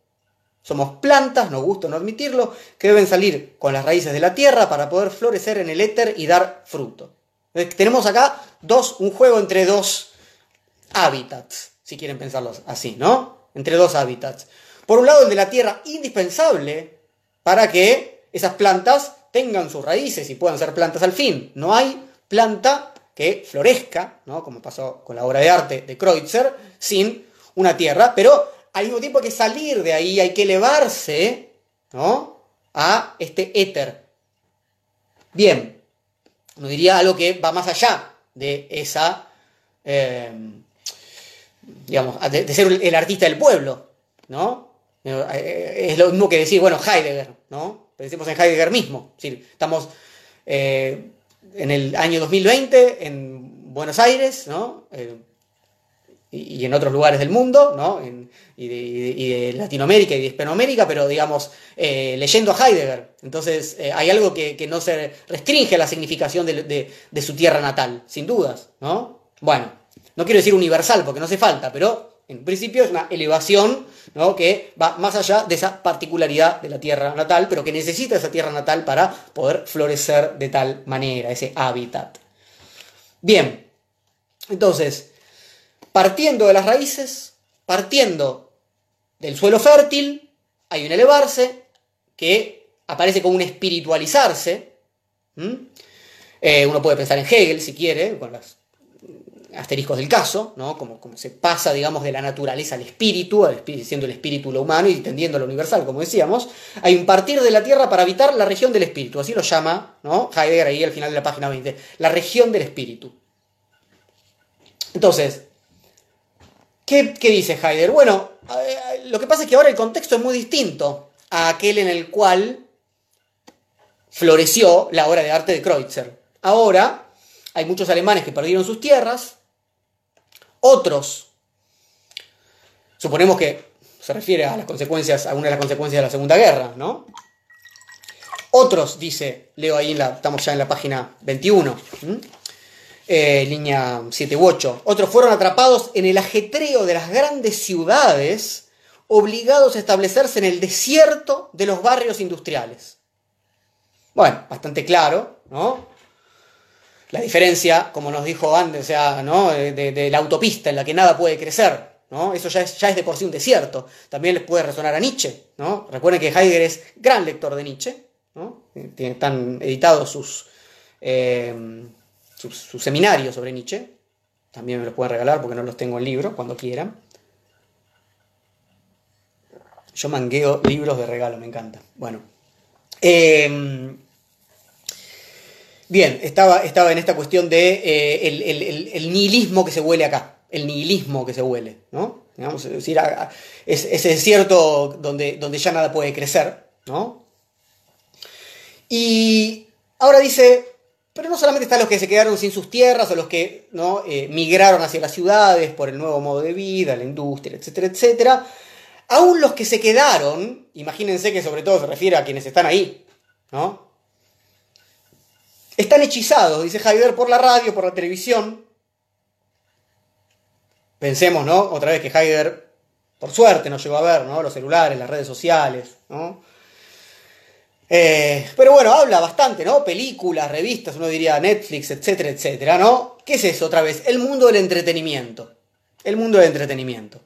Somos plantas, nos gusta no admitirlo, que deben salir con las raíces de la tierra para poder florecer en el éter y dar fruto. tenemos acá dos, un juego entre dos hábitats, si quieren pensarlo así, ¿no? Entre dos hábitats. Por un lado, el de la tierra indispensable para que esas plantas tengan sus raíces y puedan ser plantas al fin. No hay planta que florezca, ¿no? como pasó con la obra de arte de Kreutzer, sin una tierra, pero al mismo tiempo hay que salir de ahí, hay que elevarse ¿no? a este éter. Bien, uno diría algo que va más allá de esa, eh, digamos, de, de, ser el artista del pueblo, ¿no? Eh, es lo mismo que decir, bueno, Heidegger, ¿no? Pensemos en Heidegger mismo. Decir, estamos eh, en el año 2020 en Buenos Aires, ¿no? Eh, y, en otros lugares del mundo, ¿no? y, de, Latinoamérica y de Hispanoamérica, pero digamos, leyendo a Heidegger. Entonces, hay algo que, que, no se restringe a la significación de, de su tierra natal, sin dudas, ¿no? Bueno, no quiero decir universal porque no hace falta, pero en principio es una elevación ¿no? que va más allá de esa particularidad de la tierra natal, pero que necesita esa tierra natal para poder florecer de tal manera, ese hábitat. Bien, entonces, partiendo de las raíces, partiendo del suelo fértil, hay un elevarse que aparece como un espiritualizarse. Eh, uno puede pensar en Hegel si quiere, con las asteriscos del caso, ¿no? como, como se pasa, digamos, de la naturaleza al espíritu, siendo el espíritu lo humano y tendiendo a lo universal, como decíamos, hay un partir de la Tierra para habitar la región del espíritu, así lo llama ¿no? Heidegger ahí al final de la página 20, la región del espíritu. Entonces, ¿qué, qué dice Heidegger? Bueno, lo que pasa es que ahora el contexto es muy distinto a aquel en el cual floreció la obra de arte de Kreutzer. Ahora hay muchos alemanes que perdieron sus tierras, otros, suponemos que se refiere a las consecuencias, a una de las consecuencias de la Segunda Guerra, ¿no? Otros, dice, leo ahí, la, estamos ya en la página 21, eh, línea 7 u 8, otros fueron atrapados en el ajetreo de las grandes ciudades, obligados a establecerse en el desierto de los barrios industriales. Bueno, bastante claro, ¿no? La diferencia, como nos dijo antes, o sea, ¿no? de, la autopista en la que nada puede crecer. ¿no? Eso ya es, ya es de por sí un desierto. También les puede resonar a Nietzsche. ¿no? Recuerden que Heidegger es gran lector de Nietzsche. ¿no? Están editados sus, eh, sus, seminarios sobre Nietzsche. También me los pueden regalar porque no los tengo en libro, cuando quieran. Yo mangueo libros de regalo, me encanta. Bueno. Eh, Bien, estaba, estaba en esta cuestión de eh, el, nihilismo que se huele acá, el nihilismo que se huele, ¿no? Digamos, es decir, ese desierto donde, donde ya nada puede crecer, ¿no? Y ahora dice, pero no solamente están los que se quedaron sin sus tierras o los que ¿no? Eh, migraron hacia las ciudades por el nuevo modo de vida, la industria, etcétera, etcétera. Aún los que se quedaron, imagínense que sobre todo se refiere a quienes están ahí, ¿no? Están hechizados, dice Heidegger, por la radio, por la televisión. Pensemos, ¿no? Otra vez que Heidegger, por suerte, nos llegó a ver, ¿no? Los celulares, las redes sociales, ¿no? Eh, pero bueno, habla bastante, ¿no? Películas, revistas, uno diría Netflix, etcétera, etcétera, ¿no? ¿Qué es eso otra vez? El mundo del entretenimiento. El mundo del entretenimiento.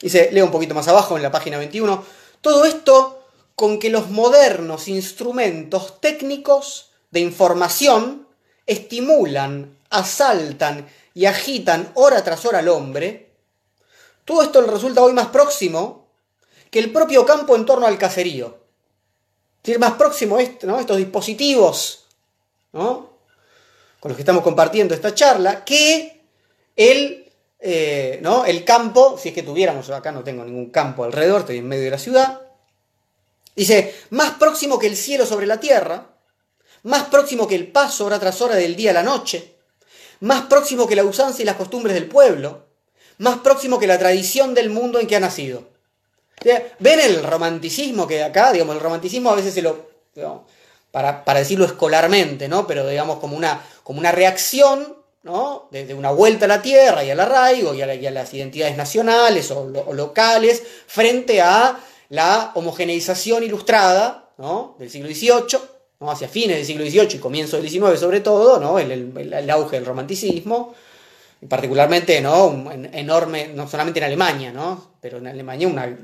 Dice, leo un poquito más abajo en la página 21. Todo esto con que los modernos instrumentos técnicos de información estimulan, asaltan y agitan hora tras hora al hombre, todo esto le resulta hoy más próximo que el propio campo en torno al caserío. Es decir, más próximo estos dispositivos ¿no? con los que estamos compartiendo esta charla, que el, eh, ¿no? el campo, si es que tuviéramos, acá no tengo ningún campo alrededor, estoy en medio de la ciudad, dice, más próximo que el cielo sobre la tierra, más próximo que el paso hora tras hora del día a la noche, más próximo que la usanza y las costumbres del pueblo, más próximo que la tradición del mundo en que ha nacido. ¿Ven el romanticismo que acá, digamos, el romanticismo a veces se lo, para, decirlo escolarmente, ¿no? Pero digamos como una, como una reacción, ¿no? De, una vuelta a la tierra y al arraigo y a, las identidades nacionales o, locales frente a la homogeneización ilustrada, ¿no? Del siglo XVIII, ¿no? Hacia fines del siglo XVIII y comienzo del XIX sobre todo, ¿no? el auge del romanticismo particularmente, ¿no? enorme, no solamente en Alemania, ¿no? Pero en Alemania, una,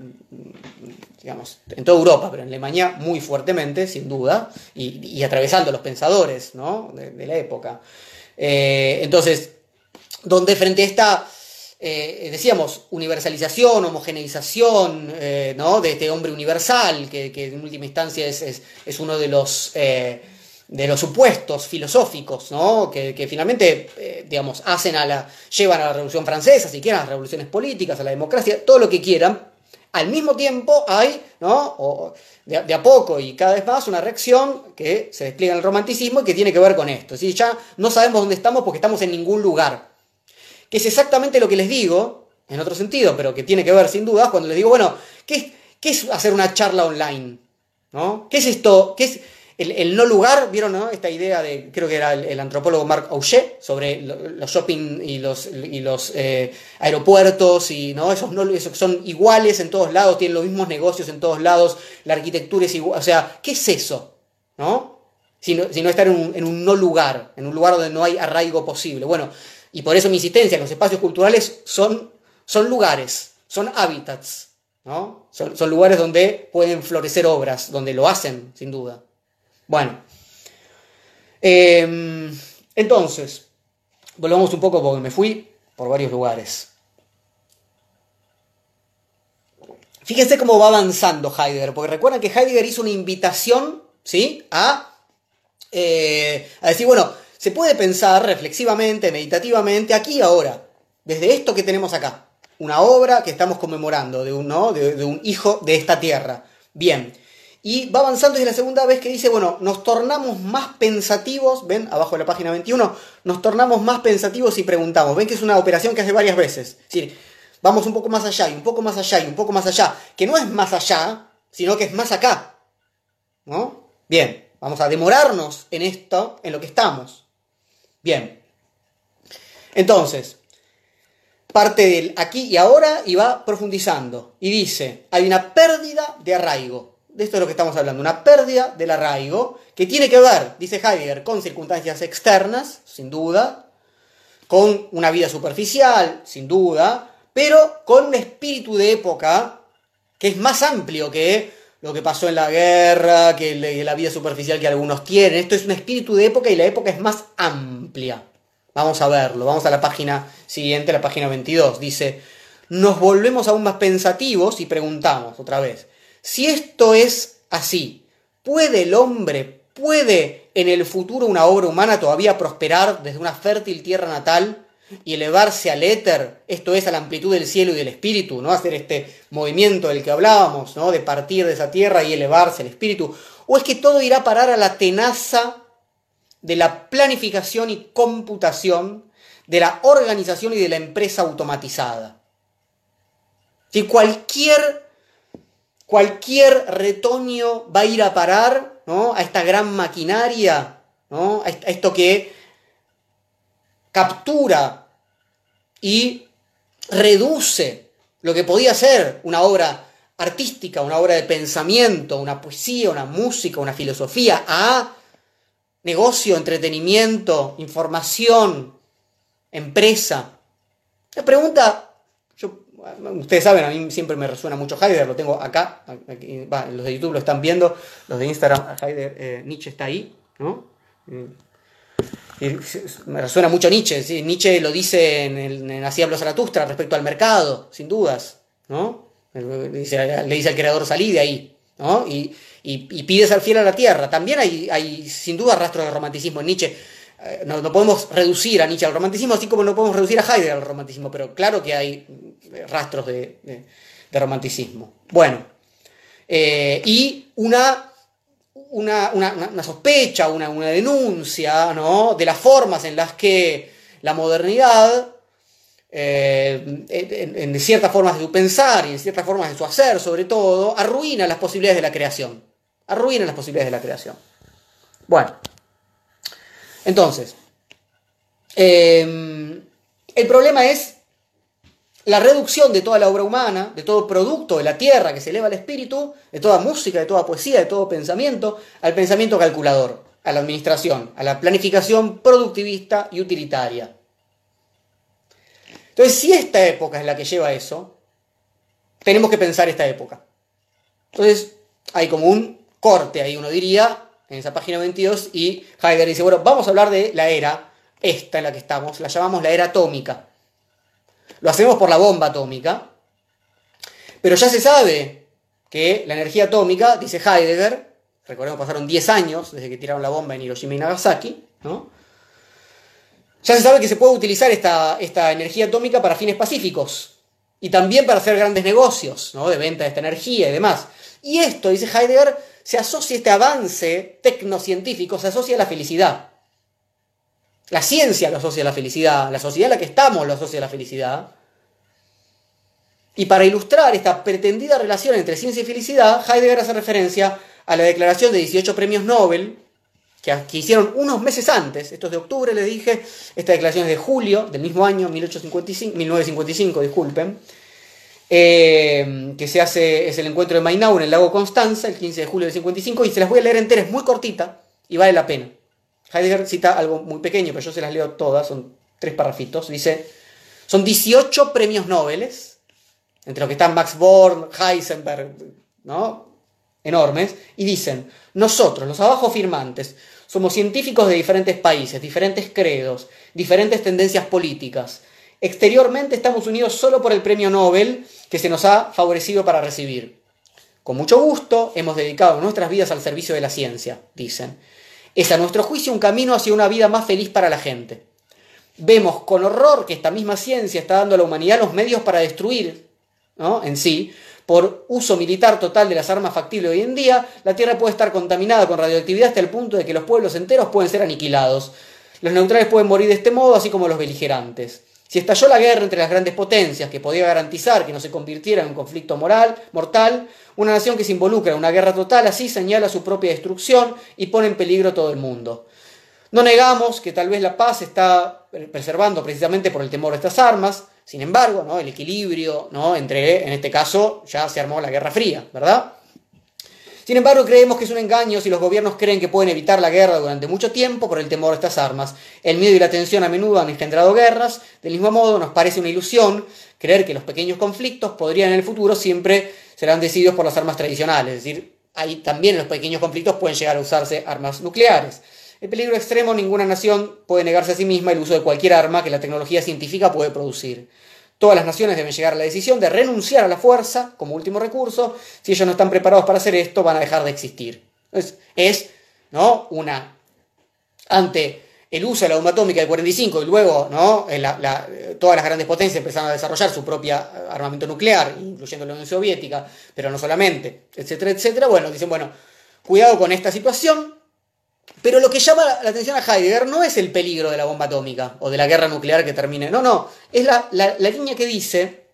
digamos, en toda Europa, pero en Alemania muy fuertemente, sin duda, y, atravesando los pensadores, ¿no? De, la época. Eh, entonces, donde frente a esta, eh, decíamos, universalización, homogeneización, eh, ¿no? De este hombre universal, que, en última instancia es, es uno de los de los supuestos filosóficos, ¿no? que, finalmente, eh, digamos, hacen a la, llevan a la Revolución Francesa, si quieren, a las revoluciones políticas, a la democracia, todo lo que quieran. Al mismo tiempo hay, ¿no? de, a poco y cada vez más, una reacción que se despliega en el romanticismo y que tiene que ver con esto. Es ya no sabemos dónde estamos porque estamos en ningún lugar. Que es exactamente lo que les digo, en otro sentido, pero que tiene que ver sin duda, cuando les digo, bueno, ¿qué, qué es hacer una charla online? ¿No? ¿Qué es esto? ¿Qué es, el, no lugar, ¿vieron esta idea de, creo que era el, antropólogo Marc Auger, sobre los shopping y los, eh, aeropuertos, y ¿no? Esos, no, son iguales en todos lados, tienen los mismos negocios en todos lados, la arquitectura es igual, o sea, ¿qué es eso? ¿No? Sino, no estar en un, en un no lugar, en un lugar donde no hay arraigo posible. Bueno, y por eso mi insistencia, los espacios culturales son, son lugares, son hábitats, ¿no? Son, son lugares donde pueden florecer obras, donde lo hacen, sin duda. Bueno, em, entonces, volvamos un poco porque me fui por varios lugares. Fíjense cómo va avanzando Heidegger, porque recuerdan que Heidegger hizo una invitación, ¿sí? A, eh, a decir, bueno, se puede pensar reflexivamente, meditativamente, aquí y ahora, desde esto que tenemos acá, una obra que estamos conmemorando de un, de un hijo de esta tierra. Bien, y va avanzando y es la segunda vez que dice, bueno, nos tornamos más pensativos, ven, abajo de la página 21, nos tornamos más pensativos y preguntamos. Ven que es una operación que hace varias veces. Es decir, vamos un poco más allá y un poco más allá y un poco más allá. Que no es más allá, sino que es más acá. ¿No? Bien, vamos a demorarnos en esto, en lo que estamos. Bien. Entonces, parte del aquí y ahora y va profundizando. Y dice, hay una pérdida de arraigo de esto es lo que estamos hablando, una pérdida del arraigo que tiene que ver, dice Heidegger, con circunstancias externas, sin duda, con una vida superficial, sin duda, pero con un espíritu de época que es más amplio que lo que pasó en la guerra, que la vida superficial que algunos tienen. Esto es un espíritu de época y la época es más amplia. Vamos a verlo, vamos a la página siguiente, la página 22. Dice, nos volvemos aún más pensativos y preguntamos otra vez, si esto es así, ¿puede el hombre, puede en el futuro una obra humana todavía prosperar desde una fértil tierra natal y elevarse al éter, esto es a la amplitud del cielo y del espíritu, ¿no? Hacer este movimiento del que hablábamos, ¿no? De partir de esa tierra y elevarse al espíritu. ¿O es que todo irá a parar a la tenaza de la planificación y computación, de la organización y de la empresa automatizada? Si cualquier cualquier retoño va a ir a parar ¿no? a esta gran maquinaria, ¿no? a esto que captura y reduce lo que podía ser una obra artística, una obra de pensamiento, una poesía, una música, una filosofía, a negocio, entretenimiento, información, empresa. La pregunta Ustedes saben, a mí siempre me resuena mucho Heidegger, lo tengo acá, los de YouTube lo están viendo, los de Instagram, Heidegger, eh, Nietzsche está ahí, ¿no? Me resuena mucho Nietzsche. Nietzsche lo dice en, el, en Así habló Zaratustra respecto al mercado, sin dudas, ¿no? le dice, al creador salí de ahí, ¿no? Y, pide ser fiel a la tierra. También hay, hay sin duda rastros de romanticismo en Nietzsche. Eh, no, podemos reducir a Nietzsche al romanticismo, así como no podemos reducir a Heidegger al romanticismo, pero claro que hay eh, rastros de, romanticismo. Bueno, eh, y una, una, sospecha, una, denuncia ¿no? de las formas en las que la modernidad, en, en, ciertas formas de su pensar y en ciertas formas de su hacer, sobre todo, arruina las posibilidades de la creación. Arruina las posibilidades de la creación. Bueno. Entonces, em, el problema es la reducción de toda la obra humana, de todo producto de la tierra que se eleva al espíritu, de toda música, de toda poesía, de todo pensamiento, al pensamiento calculador, a la administración, a la planificación productivista y utilitaria. Entonces, si esta época es la que lleva eso, tenemos que pensar esta época. Entonces, hay como un corte ahí, uno diría, en esa página 22 y Heidegger dice, bueno, vamos a hablar de la era, esta en la que estamos, la llamamos la era atómica. Lo hacemos por la bomba atómica, pero ya se sabe que la energía atómica, dice Heidegger, recordemos pasaron 10 años desde que tiraron la bomba en Hiroshima y Nagasaki, ¿no? Ya se sabe que se puede utilizar esta, esta energía atómica para fines pacíficos y también para hacer grandes negocios, ¿no? De venta de esta energía y demás. Y esto, dice Heidegger, se asocia este avance tecnocientífico, se asocia a la felicidad. La ciencia lo asocia a la felicidad, la sociedad en la que estamos lo asocia a la felicidad. Y para ilustrar esta pretendida relación entre ciencia y felicidad, Heidegger hace referencia a la declaración de 18 premios Nobel que, hicieron unos meses antes, estos de octubre les dije, esta declaración es de julio del mismo año, 1855, 1955, disculpen, eh, que se hace, es el encuentro de Mainau en el lago Constanza, el 15 de julio del 55, y se las voy a leer enteras, es muy cortita y vale la pena. Heidegger cita algo muy pequeño, pero yo se las leo todas, son tres parrafitos. Dice, son 18 premios Nobel, entre los que están Max Born, Heisenberg, ¿no? Enormes, y dicen, nosotros, los abajo firmantes, somos científicos de diferentes países, diferentes credos, diferentes tendencias políticas, Exteriormente estamos unidos solo por el premio Nobel que se nos ha favorecido para recibir. Con mucho gusto hemos dedicado nuestras vidas al servicio de la ciencia, dicen. Es a nuestro juicio un camino hacia una vida más feliz para la gente. Vemos con horror que esta misma ciencia está dando a la humanidad los medios para destruir ¿no? en sí, por uso militar total de las armas factibles hoy en día, la Tierra puede estar contaminada con radioactividad hasta el punto de que los pueblos enteros pueden ser aniquilados. Los neutrales pueden morir de este modo, así como los beligerantes. Si estalló la guerra entre las grandes potencias que podía garantizar que no se convirtiera en un conflicto moral, mortal, una nación que se involucra en una guerra total así señala su propia destrucción y pone en peligro todo el mundo. No negamos que tal vez la paz está preservando precisamente por el temor de estas armas, sin embargo, ¿no? el equilibrio ¿no? entre, en este caso, ya se armó la Guerra Fría, ¿verdad? Sin embargo, creemos que es un engaño si los gobiernos creen que pueden evitar la guerra durante mucho tiempo por el temor a estas armas. El miedo y la tensión a menudo han engendrado guerras. Del mismo modo, nos parece una ilusión creer que los pequeños conflictos podrían en el futuro siempre serán decididos por las armas tradicionales. Es decir, ahí también los pequeños conflictos pueden llegar a usarse armas nucleares. El peligro extremo, ninguna nación puede negarse a sí misma el uso de cualquier arma que la tecnología científica puede producir. Todas las naciones deben llegar a la decisión de renunciar a la fuerza como último recurso. Si ellos no están preparados para hacer esto, van a dejar de existir. Es, es ¿no? una. Ante el uso de la bomba atómica del 45 y luego ¿no? todas las grandes potencias empezaron a desarrollar su propia armamento nuclear, incluyendo la Unión Soviética, pero no solamente, etcétera, etcétera. Bueno, dicen, bueno, cuidado con esta situación, pero lo que llama la atención a Heidegger no es el peligro de la bomba atómica o de la guerra nuclear que termine. No, no. Es la, línea que dice.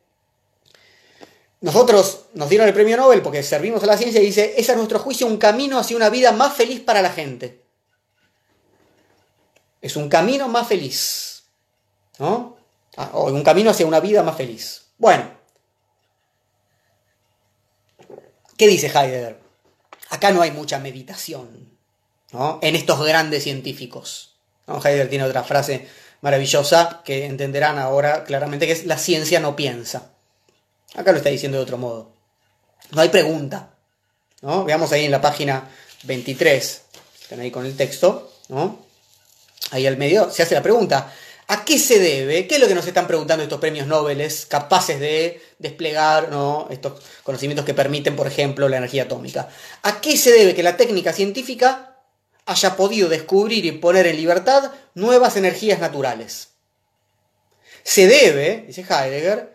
Nosotros nos dieron el premio Nobel porque servimos a la ciencia y dice: es a nuestro juicio un camino hacia una vida más feliz para la gente. Es un camino más feliz. ¿No? Ah, o un camino hacia una vida más feliz. Bueno. ¿Qué dice Heidegger? Acá no hay mucha meditación en estos grandes científicos. Heidegger tiene otra frase maravillosa que entenderán ahora claramente, que es la ciencia no piensa. Acá lo está diciendo de otro modo. No hay pregunta. ¿no? Veamos ahí en la página 23, están ahí con el texto, ¿no? ahí al medio, se hace la pregunta, ¿A qué se debe? ¿Qué es lo que nos están preguntando estos premios Nobel capaces de desplegar estos conocimientos que permiten, por ejemplo, la energía atómica? ¿A qué se debe que la técnica científica haya podido descubrir y poner en libertad nuevas energías naturales? Se debe, dice Heidegger,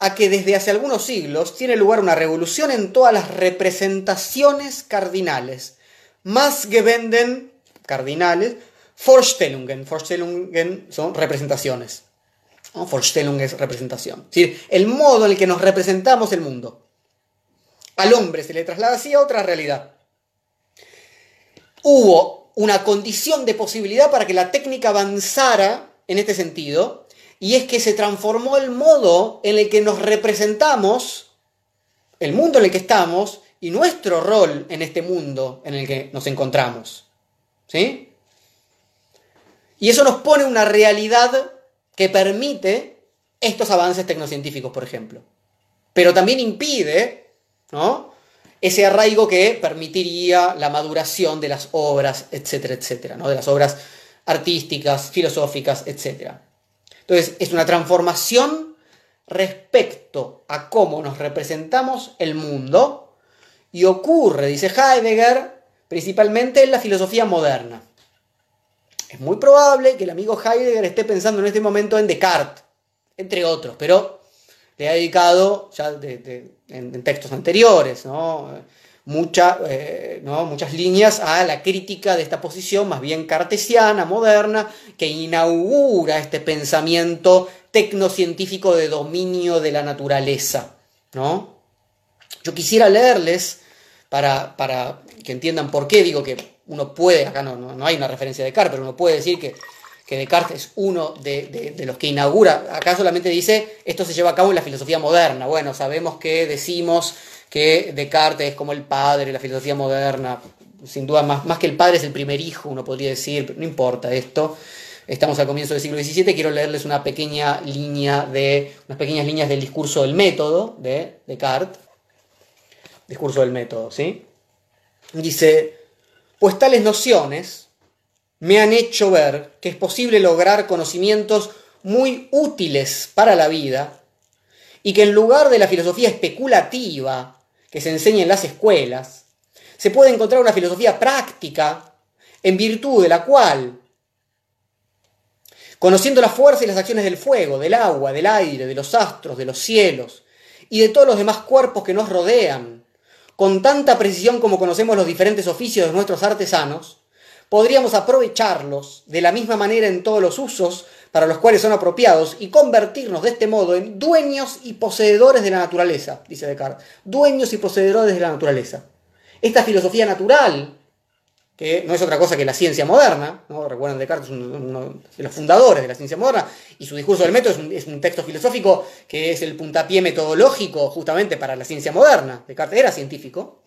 a que desde hace algunos siglos tiene lugar una revolución en todas las representaciones cardinales. Más que venden cardinales, Vorstellungen. Vorstellungen son representaciones. ¿no? Vorstellung es representación. Es decir, el modo en el que nos representamos el mundo. Al hombre se le traslada así a otra realidad. Hubo una condición de posibilidad para que la técnica avanzara en este sentido, y es que se transformó el modo en el que nos representamos, el mundo en el que estamos, y nuestro rol en este mundo en el que nos encontramos. ¿Sí? Y eso nos pone una realidad que permite estos avances tecnocientíficos, por ejemplo. Pero también impide ¿no? Ese arraigo que permitiría la maduración de las obras, etcétera, etcétera, ¿no? de las obras artísticas, filosóficas, etcétera. Entonces, es una transformación respecto a cómo nos representamos el mundo y ocurre, dice Heidegger, principalmente en la filosofía moderna. Es muy probable que el amigo Heidegger esté pensando en este momento en Descartes, entre otros, pero le ha dedicado ya en, textos anteriores ¿no? Eh, ¿no? muchas líneas a la crítica de esta posición más bien cartesiana, moderna, que inaugura este pensamiento tecnocientífico de dominio de la naturaleza. ¿no? Yo quisiera leerles, para, para que entiendan por qué digo que uno puede, acá no, no, hay una referencia de Descartes, pero uno puede decir que, que Descartes es uno de, los que inaugura, acá solamente dice, esto se lleva a cabo en la filosofía moderna. Bueno, sabemos que decimos que Descartes es como el padre de la filosofía moderna, sin duda más, más que el padre es el primer hijo, uno podría decir, pero no importa esto. Estamos al comienzo del siglo XVII, quiero leerles una pequeña línea de, unas pequeñas líneas del discurso del método de Descartes. Discurso del método, ¿sí? Dice, pues tales nociones me han hecho ver que es posible lograr conocimientos muy útiles para la vida y que en lugar de la filosofía especulativa que se enseña en las escuelas, se puede encontrar una filosofía práctica en virtud de la cual, conociendo la fuerza y las acciones del fuego, del agua, del aire, de los astros, de los cielos y de todos los demás cuerpos que nos rodean, con tanta precisión como conocemos los diferentes oficios de nuestros artesanos, podríamos aprovecharlos de la misma manera en todos los usos para los cuales son apropiados y convertirnos de este modo en dueños y poseedores de la naturaleza, dice Descartes, dueños y poseedores de la naturaleza. Esta filosofía natural que no es otra cosa que la ciencia moderna, ¿no? recuerdan Descartes es uno de los fundadores de la ciencia moderna, y su discurso del método es un, texto filosófico que es el puntapié metodológico justamente para la ciencia moderna. Descartes era científico.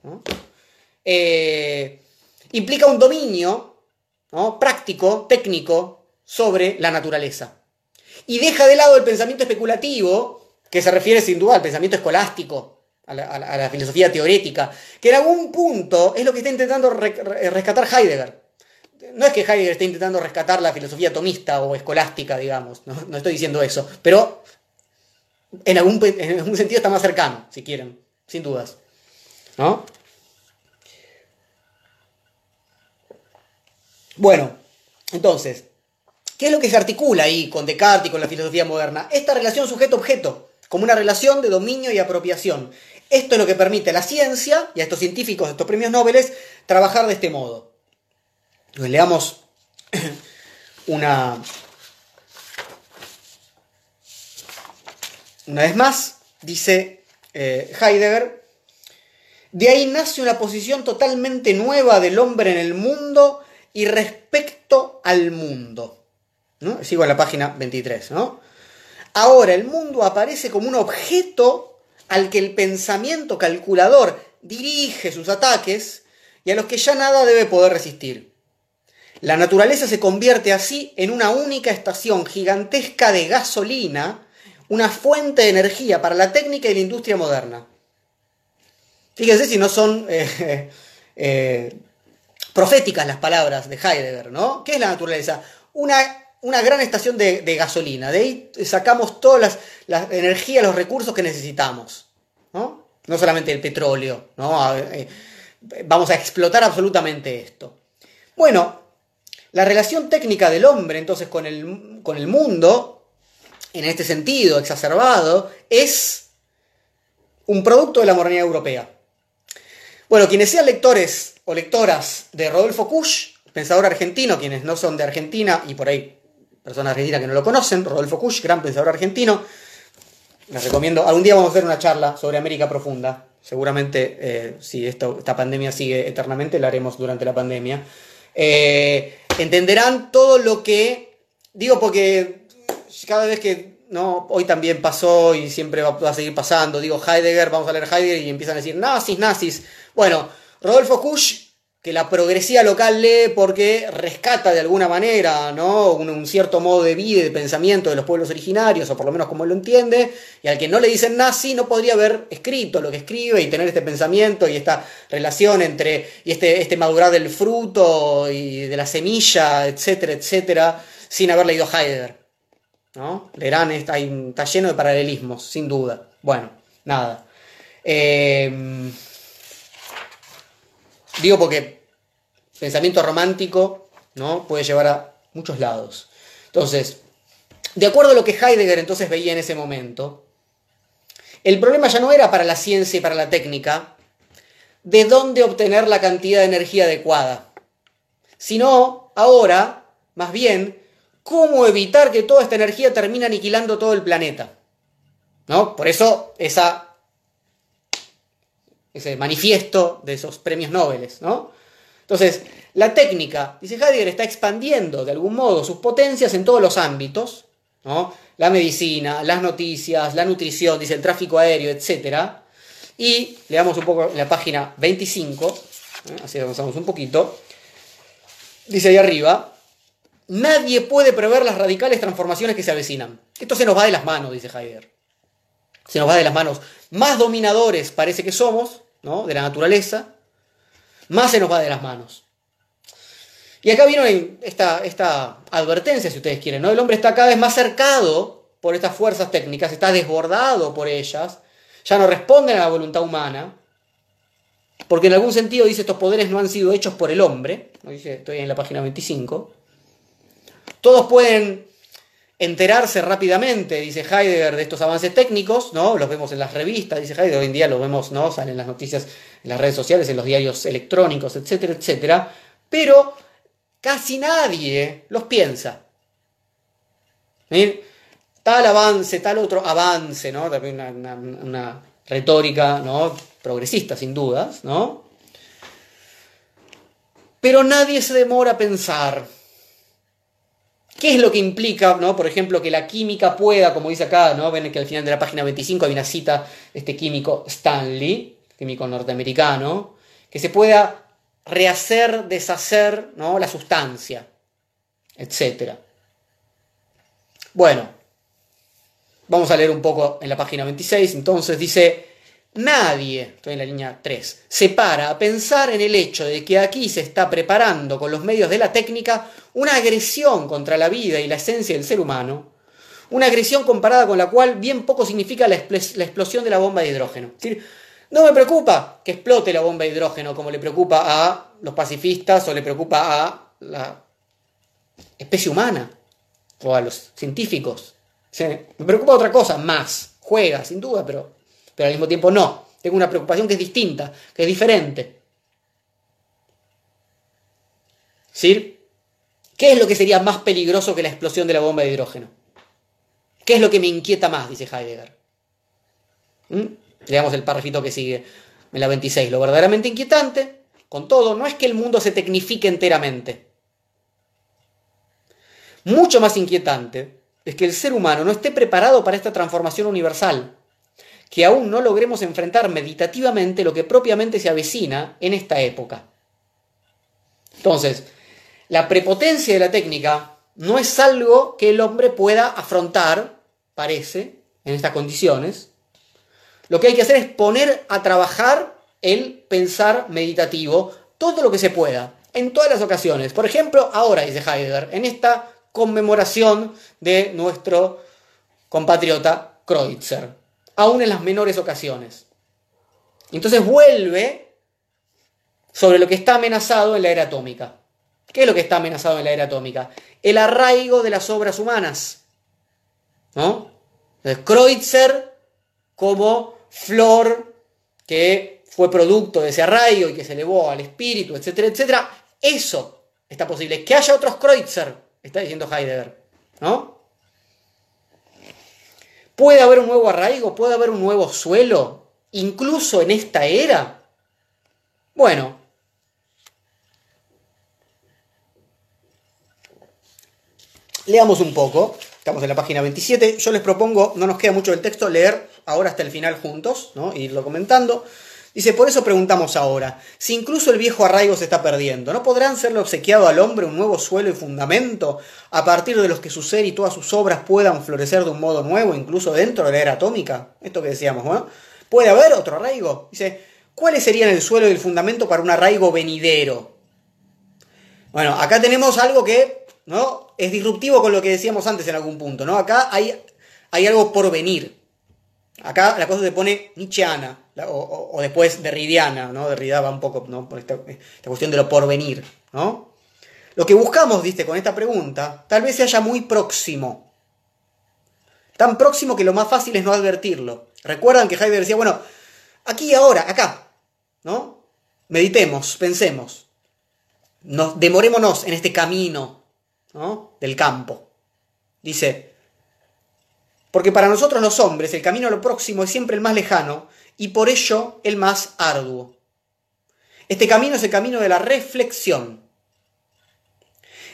Eh, implica un dominio práctico, técnico, sobre la naturaleza. Y deja de lado el pensamiento especulativo, que se refiere sin duda al pensamiento escolástico, a la, filosofía teorética, que en algún punto es lo que está intentando rescatar Heidegger. No es que Heidegger esté intentando rescatar la filosofía tomista o escolástica, digamos, no, estoy diciendo eso, pero en algún, en algún, sentido está más cercano, si quieren, sin dudas. ¿No? Bueno, entonces, ¿qué es lo que se articula ahí con Descartes y con la filosofía moderna? Esta relación sujeto-objeto, como una relación de dominio y apropiación. Esto es lo que permite a la ciencia y a estos científicos de estos premios Nobel trabajar de este modo. leamos una, una vez más, dice eh, Heidegger, de ahí nace una posición totalmente nueva del hombre en el mundo y respecto al mundo. ¿no? Sigo en la página 23. ¿no? Ahora el mundo aparece como un objeto al que el pensamiento calculador dirige sus ataques y a los que ya nada debe poder resistir. La naturaleza se convierte así en una única estación gigantesca de gasolina, una fuente de energía para la técnica y la industria moderna. Fíjense si no son eh, eh, proféticas las palabras de Heidegger, ¿no? ¿Qué es la naturaleza? Una una gran estación de, gasolina. De ahí sacamos toda las, la energía, los recursos que necesitamos. ¿no? no solamente el petróleo. ¿no? Eh, vamos a explotar absolutamente esto. Bueno, la relación técnica del hombre entonces con el, con el mundo, en este sentido exacerbado, es un producto de la modernidad europea. Bueno, quienes sean lectores o lectoras de Rodolfo Kusch, pensador argentino, quienes no son de Argentina y por ahí personas argentinas que no lo conocen, Rodolfo Kusch, gran pensador argentino, les recomiendo, algún día vamos a hacer una charla sobre América Profunda, seguramente eh, si esta pandemia sigue eternamente, la haremos durante la pandemia. Eh, entenderán todo lo que, digo porque cada vez que ¿no? Hoy también pasó y siempre va, a seguir pasando. Digo Heidegger, vamos a leer Heidegger y empiezan a decir nazis, nazis. Bueno, Rodolfo Kusch, que la progresía local lee porque rescata de alguna manera ¿no? un, cierto modo de vida y de pensamiento de los pueblos originarios, o por lo menos como él lo entiende, y al que no le dicen nazi no podría haber escrito lo que escribe y tener este pensamiento y esta relación entre, y este, este madurar del fruto y de la semilla, etcétera, etcétera, sin haber leído Heidegger. ¿no? Lerán está, está lleno de paralelismos, sin duda. Bueno, nada. Eh, digo porque pensamiento romántico ¿no? puede llevar a muchos lados. Entonces, de acuerdo a lo que Heidegger entonces veía en ese momento, el problema ya no era para la ciencia y para la técnica de dónde obtener la cantidad de energía adecuada, sino ahora, más bien, cómo evitar que toda esta energía termine aniquilando todo el planeta. ¿No? Por eso esa, ese manifiesto de esos premios Nobel. ¿no? Entonces, la técnica, dice Heidegger, está expandiendo de algún modo sus potencias en todos los ámbitos. ¿no? La medicina, las noticias, la nutrición, dice el tráfico aéreo, etc. Y leamos un poco la página 25, ¿eh? así avanzamos un poquito. Dice ahí arriba, Nadie puede prever las radicales transformaciones que se avecinan. Esto se nos va de las manos, dice Heidegger. Se nos va de las manos. Más dominadores parece que somos, De la naturaleza, más se nos va de las manos. Y acá viene esta, esta advertencia, si ustedes quieren, ¿no? El hombre está cada vez más cercado por estas fuerzas técnicas, está desbordado por ellas, ya no responden a la voluntad humana, porque en algún sentido dice estos poderes no han sido hechos por el hombre, dice, estoy en la página 25, todos pueden enterarse rápidamente, dice Heidegger, de estos avances técnicos, ¿no? Los vemos en las revistas, dice Heidegger, hoy en día los vemos, ¿no? Salen las noticias en las redes sociales, en los diarios electrónicos, etcétera, etcétera, pero casi nadie los piensa. Tal avance, tal otro avance, ¿no? También una, una retórica, ¿no? Progresista, sin dudas, ¿no? Pero nadie se demora a pensar ¿Qué es lo que implica, ¿no? por ejemplo, que la química pueda, como dice acá, ¿no? ven que al final de la página 25 hay una cita de este químico Stanley, químico norteamericano, que se pueda rehacer, deshacer ¿no? la sustancia, etc. Bueno, vamos a leer un poco en la página 26, entonces dice, Nadie, estoy en la línea 3, se para a pensar en el hecho de que aquí se está preparando con los medios de la técnica una agresión contra la vida y la esencia del ser humano, una agresión comparada con la cual bien poco significa la, explosión de la bomba de hidrógeno. No me preocupa que explote la bomba de hidrógeno como le preocupa a los pacifistas o le preocupa a la especie humana o a los científicos. Me preocupa otra cosa, más. Juega, sin duda, pero pero al mismo tiempo no. Tengo una preocupación que es distinta, que es diferente. ¿Sí? ¿Qué es lo que sería más peligroso que la explosión de la bomba de hidrógeno? ¿Qué es lo que me inquieta más? Dice Heidegger. ¿Mm? Leamos el párrafito que sigue en la 26. Lo verdaderamente inquietante, con todo, no es que el mundo se tecnifique enteramente. Mucho más inquietante es que el ser humano no esté preparado para esta transformación universal que aún no logremos enfrentar meditativamente lo que propiamente se avecina en esta época. Entonces, la prepotencia de la técnica no es algo que el hombre pueda afrontar, parece, en estas condiciones. Lo que hay que hacer es poner a trabajar el pensar meditativo todo lo que se pueda, en todas las ocasiones. Por ejemplo, ahora, dice Heidegger, en esta conmemoración de nuestro compatriota Kreutzer, aún en las menores ocasiones. Entonces vuelve sobre lo que está amenazado en la era atómica. ¿Qué es lo que está amenazado en la era atómica? El arraigo de las obras humanas. ¿No? Entonces, Kreutzer como flor que fue producto de ese arraigo y que se elevó al espíritu, etcétera, etcétera. Eso está posible. Que haya otros Kreutzer, está diciendo Heidegger. ¿No? ¿Puede haber un nuevo arraigo? ¿Puede haber un nuevo suelo? Incluso en esta era. Bueno, Leamos un poco, estamos en la página 27, yo les propongo, no nos queda mucho del texto, leer ahora hasta el final juntos, ¿no? E irlo comentando. Dice, por eso preguntamos ahora, si incluso el viejo arraigo se está perdiendo, ¿no podrán serle obsequiado al hombre un nuevo suelo y fundamento a partir de los que su ser y todas sus obras puedan florecer de un modo nuevo, incluso dentro de la era atómica? Esto que decíamos, ¿no? ¿Puede haber otro arraigo? Dice, ¿cuáles serían el suelo y el fundamento para un arraigo venidero? Bueno, acá tenemos algo que ¿no? Es disruptivo con lo que decíamos antes en algún punto, ¿no? Acá hay, hay algo por venir. Acá la cosa se pone nietzscheana, o, o, después derridiana, ¿no? Derrida va un poco, ¿no? Por esta, cuestión de lo porvenir, ¿no? Lo que buscamos, viste, con esta pregunta, tal vez se haya muy próximo. Tan próximo que lo más fácil es no advertirlo. Recuerdan que Heidegger decía, bueno, aquí y ahora, acá, ¿no? Meditemos, pensemos. Nos, demorémonos en este camino del campo. Dice, porque para nosotros los hombres el camino a lo próximo es siempre el más lejano y por ello el más arduo. Este camino es el camino de la reflexión.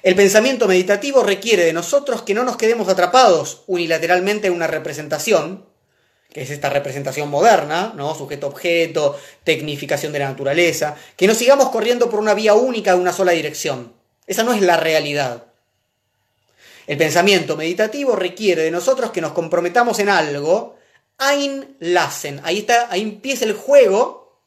El pensamiento meditativo requiere de nosotros que no nos quedemos atrapados unilateralmente en una representación, que es esta representación moderna, ¿no? Sujeto-objeto, tecnificación de la naturaleza, que no sigamos corriendo por una vía única de una sola dirección. Esa no es la realidad. El pensamiento meditativo requiere de nosotros que nos comprometamos en algo, einlassen. Ahí está, ahí empieza el juego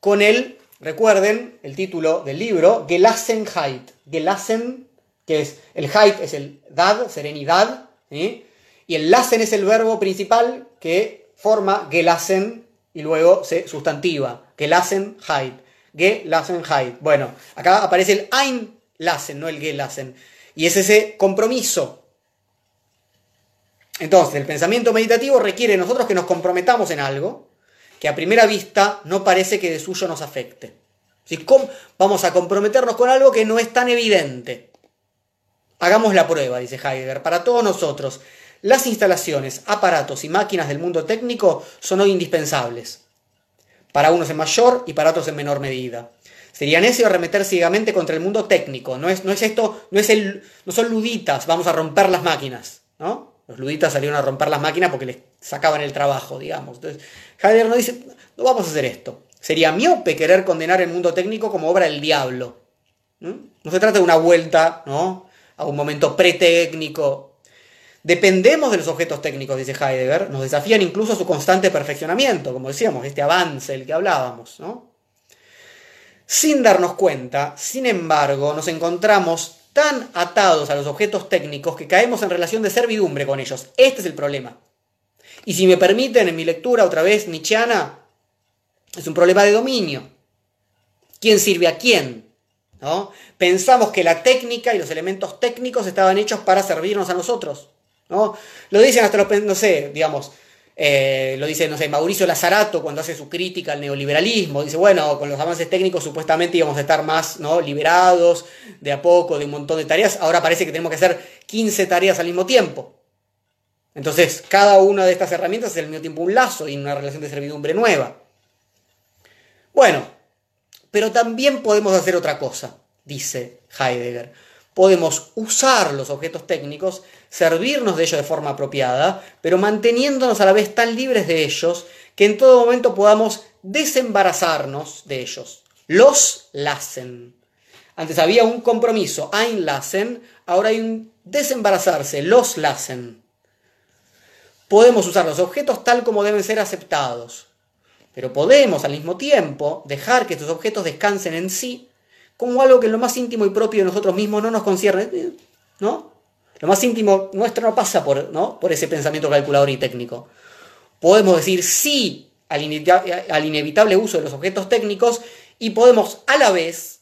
con el, recuerden, el título del libro, Gelassenheit. Gelassen, que es, el Heit es el dad, serenidad, y el lassen es el verbo principal que forma Gelassen y luego se sustantiva. Gelassenheit. Gelassenheit. Bueno, acá aparece el einlassen, no el Gelassen. Y es ese compromiso. Entonces, el pensamiento meditativo requiere nosotros que nos comprometamos en algo que a primera vista no parece que de suyo nos afecte. Vamos a comprometernos con algo que no es tan evidente. Hagamos la prueba, dice Heidegger. Para todos nosotros, las instalaciones, aparatos y máquinas del mundo técnico son hoy indispensables. Para unos en mayor y para otros en menor medida. Sería necio arremeter ciegamente contra el mundo técnico. No es, no es esto, no, es el, no son luditas, vamos a romper las máquinas. ¿no? Los luditas salieron a romper las máquinas porque les sacaban el trabajo, digamos. Entonces, Heidegger no dice, no vamos a hacer esto. Sería miope querer condenar el mundo técnico como obra del diablo. ¿no? se trata de una vuelta ¿no? a un momento pretécnico. Dependemos de los objetos técnicos, dice Heidegger, nos desafían incluso su constante perfeccionamiento, como decíamos, este avance del que hablábamos. ¿no? Sin darnos cuenta, sin embargo, nos encontramos tan atados a los objetos técnicos que caemos en relación de servidumbre con ellos. Este es el problema. Y si me permiten, en mi lectura otra vez nietzscheana, es un problema de dominio. ¿Quién sirve a quién? ¿No? Pensamos que la técnica y los elementos técnicos estaban hechos para servirnos a nosotros. ¿no? Lo dicen hasta los, no sé, digamos, eh, lo dice, no sé, Mauricio Lazarato cuando hace su crítica al neoliberalismo. Dice, bueno, con los avances técnicos supuestamente íbamos a estar más ¿no? liberados de a poco de un montón de tareas. Ahora parece que tenemos que hacer 15 tareas al mismo tiempo. Entonces, cada una de estas herramientas es al mismo tiempo un lazo y una relación de servidumbre nueva. Bueno, pero también podemos hacer otra cosa, dice Heidegger podemos usar los objetos técnicos, servirnos de ellos de forma apropiada, pero manteniéndonos a la vez tan libres de ellos que en todo momento podamos desembarazarnos de ellos. Los lassen. Antes había un compromiso, einlassen, ahora hay un desembarazarse, los lassen. Podemos usar los objetos tal como deben ser aceptados, pero podemos al mismo tiempo dejar que estos objetos descansen en sí como algo que en lo más íntimo y propio de nosotros mismos no nos concierne, ¿no? Lo más íntimo nuestro no pasa por, ¿no? por ese pensamiento calculador y técnico. Podemos decir sí al, inevitable uso de los objetos técnicos y podemos a la vez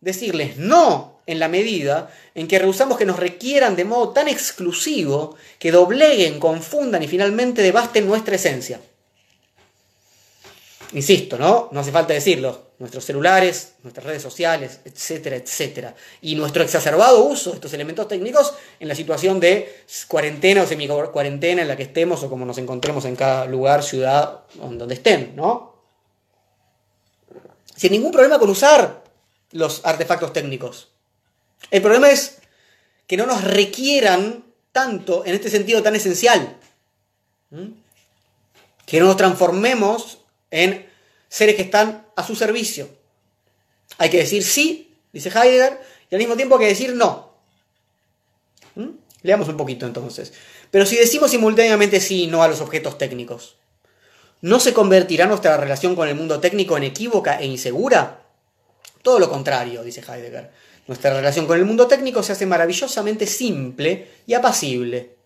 decirles no en la medida en que rehusamos que nos requieran de modo tan exclusivo que dobleguen, confundan y finalmente devasten nuestra esencia. Insisto, ¿no? No hace falta decirlo. Nuestros celulares, nuestras redes sociales, etcétera, etcétera. Y nuestro exacerbado uso de estos elementos técnicos en la situación de cuarentena o semi-cuarentena en la que estemos o como nos encontremos en cada lugar, ciudad, donde estén, ¿no? Sin ningún problema con usar los artefactos técnicos. El problema es que no nos requieran tanto en este sentido tan esencial. Que no nos transformemos en seres que están a su servicio. Hay que decir sí, dice Heidegger, y al mismo tiempo hay que decir no. ¿Mm? Leamos un poquito entonces. Pero si decimos simultáneamente sí y no a los objetos técnicos, ¿no se convertirá nuestra relación con el mundo técnico en equívoca e insegura? Todo lo contrario, dice Heidegger. Nuestra relación con el mundo técnico se hace maravillosamente simple y apacible.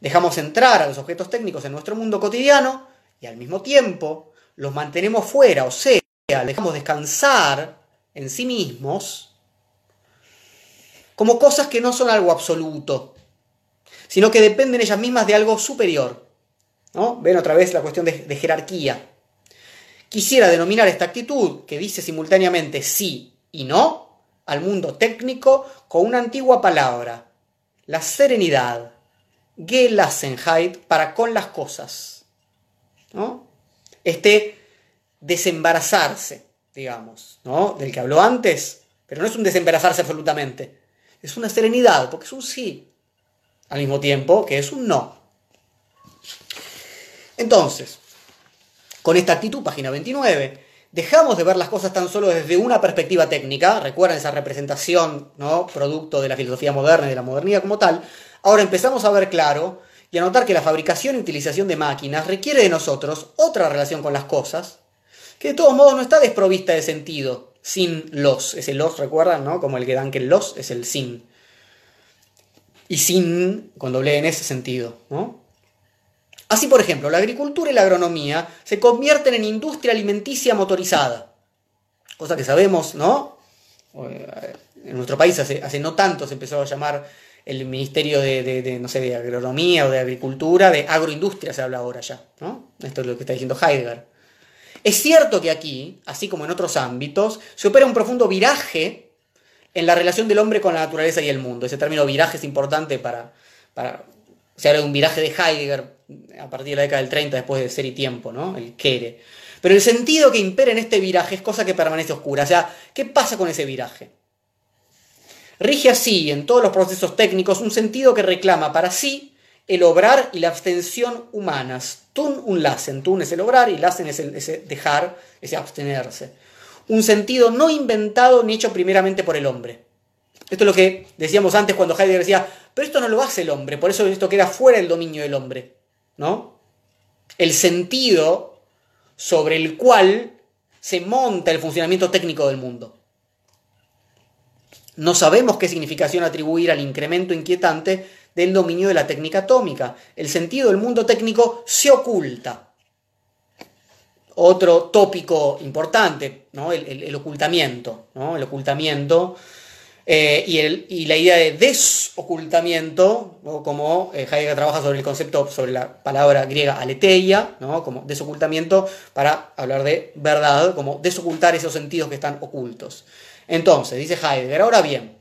Dejamos entrar a los objetos técnicos en nuestro mundo cotidiano y al mismo tiempo los mantenemos fuera, o sea, dejamos descansar en sí mismos como cosas que no son algo absoluto, sino que dependen ellas mismas de algo superior. ¿no? Ven otra vez la cuestión de, de jerarquía. Quisiera denominar esta actitud, que dice simultáneamente sí y no, al mundo técnico con una antigua palabra, la serenidad, Gelassenheit para con las cosas. ¿no? Este desembarazarse, digamos, ¿no? Del que habló antes, pero no es un desembarazarse absolutamente, es una serenidad, porque es un sí, al mismo tiempo que es un no. Entonces, con esta actitud, página 29, dejamos de ver las cosas tan solo desde una perspectiva técnica, recuerden esa representación, ¿no? producto de la filosofía moderna y de la modernidad como tal, ahora empezamos a ver claro y a notar que la fabricación y utilización de máquinas requiere de nosotros otra relación con las cosas, que de todos modos no está desprovista de sentido, sin los. Ese los, recuerdan, ¿no? Como el que dan que el los es el sin. Y sin, con doble en ese sentido, ¿no? Así, por ejemplo, la agricultura y la agronomía se convierten en industria alimenticia motorizada. Cosa que sabemos, ¿no? En nuestro país hace no tanto se empezó a llamar el Ministerio de, no sé, de Agronomía o de Agricultura, de Agroindustria se habla ahora ya, ¿no? Esto es lo que está diciendo Heidegger. Es cierto que aquí, así como en otros ámbitos, se opera un profundo viraje en la relación del hombre con la naturaleza y el mundo. Ese término viraje es importante para, para se habla de un viraje de Heidegger a partir de la década del 30 después de Ser y Tiempo, ¿no? El Kere. Pero el sentido que impera en este viraje es cosa que permanece oscura. O sea, ¿qué pasa con ese viraje? Rige así en todos los procesos técnicos un sentido que reclama para sí el obrar y la abstención humanas. Tun un lassen, tun es el obrar y lassen es el ese dejar, ese abstenerse. Un sentido no inventado ni hecho primeramente por el hombre. Esto es lo que decíamos antes cuando Heidegger decía, pero esto no lo hace el hombre, por eso esto queda fuera del dominio del hombre. ¿no? El sentido sobre el cual se monta el funcionamiento técnico del mundo. No sabemos qué significación atribuir al incremento inquietante del dominio de la técnica atómica. El sentido del mundo técnico se oculta. Otro tópico importante, ¿no? el, ocultamiento. ¿no? El ocultamiento eh, y, la idea de desocultamiento, como eh, Heidegger trabaja sobre el concepto, sobre la palabra griega aletheia, ¿no? como desocultamiento, para hablar de verdad, como desocultar esos sentidos que están ocultos. Entonces, dice Heidegger, ahora bien,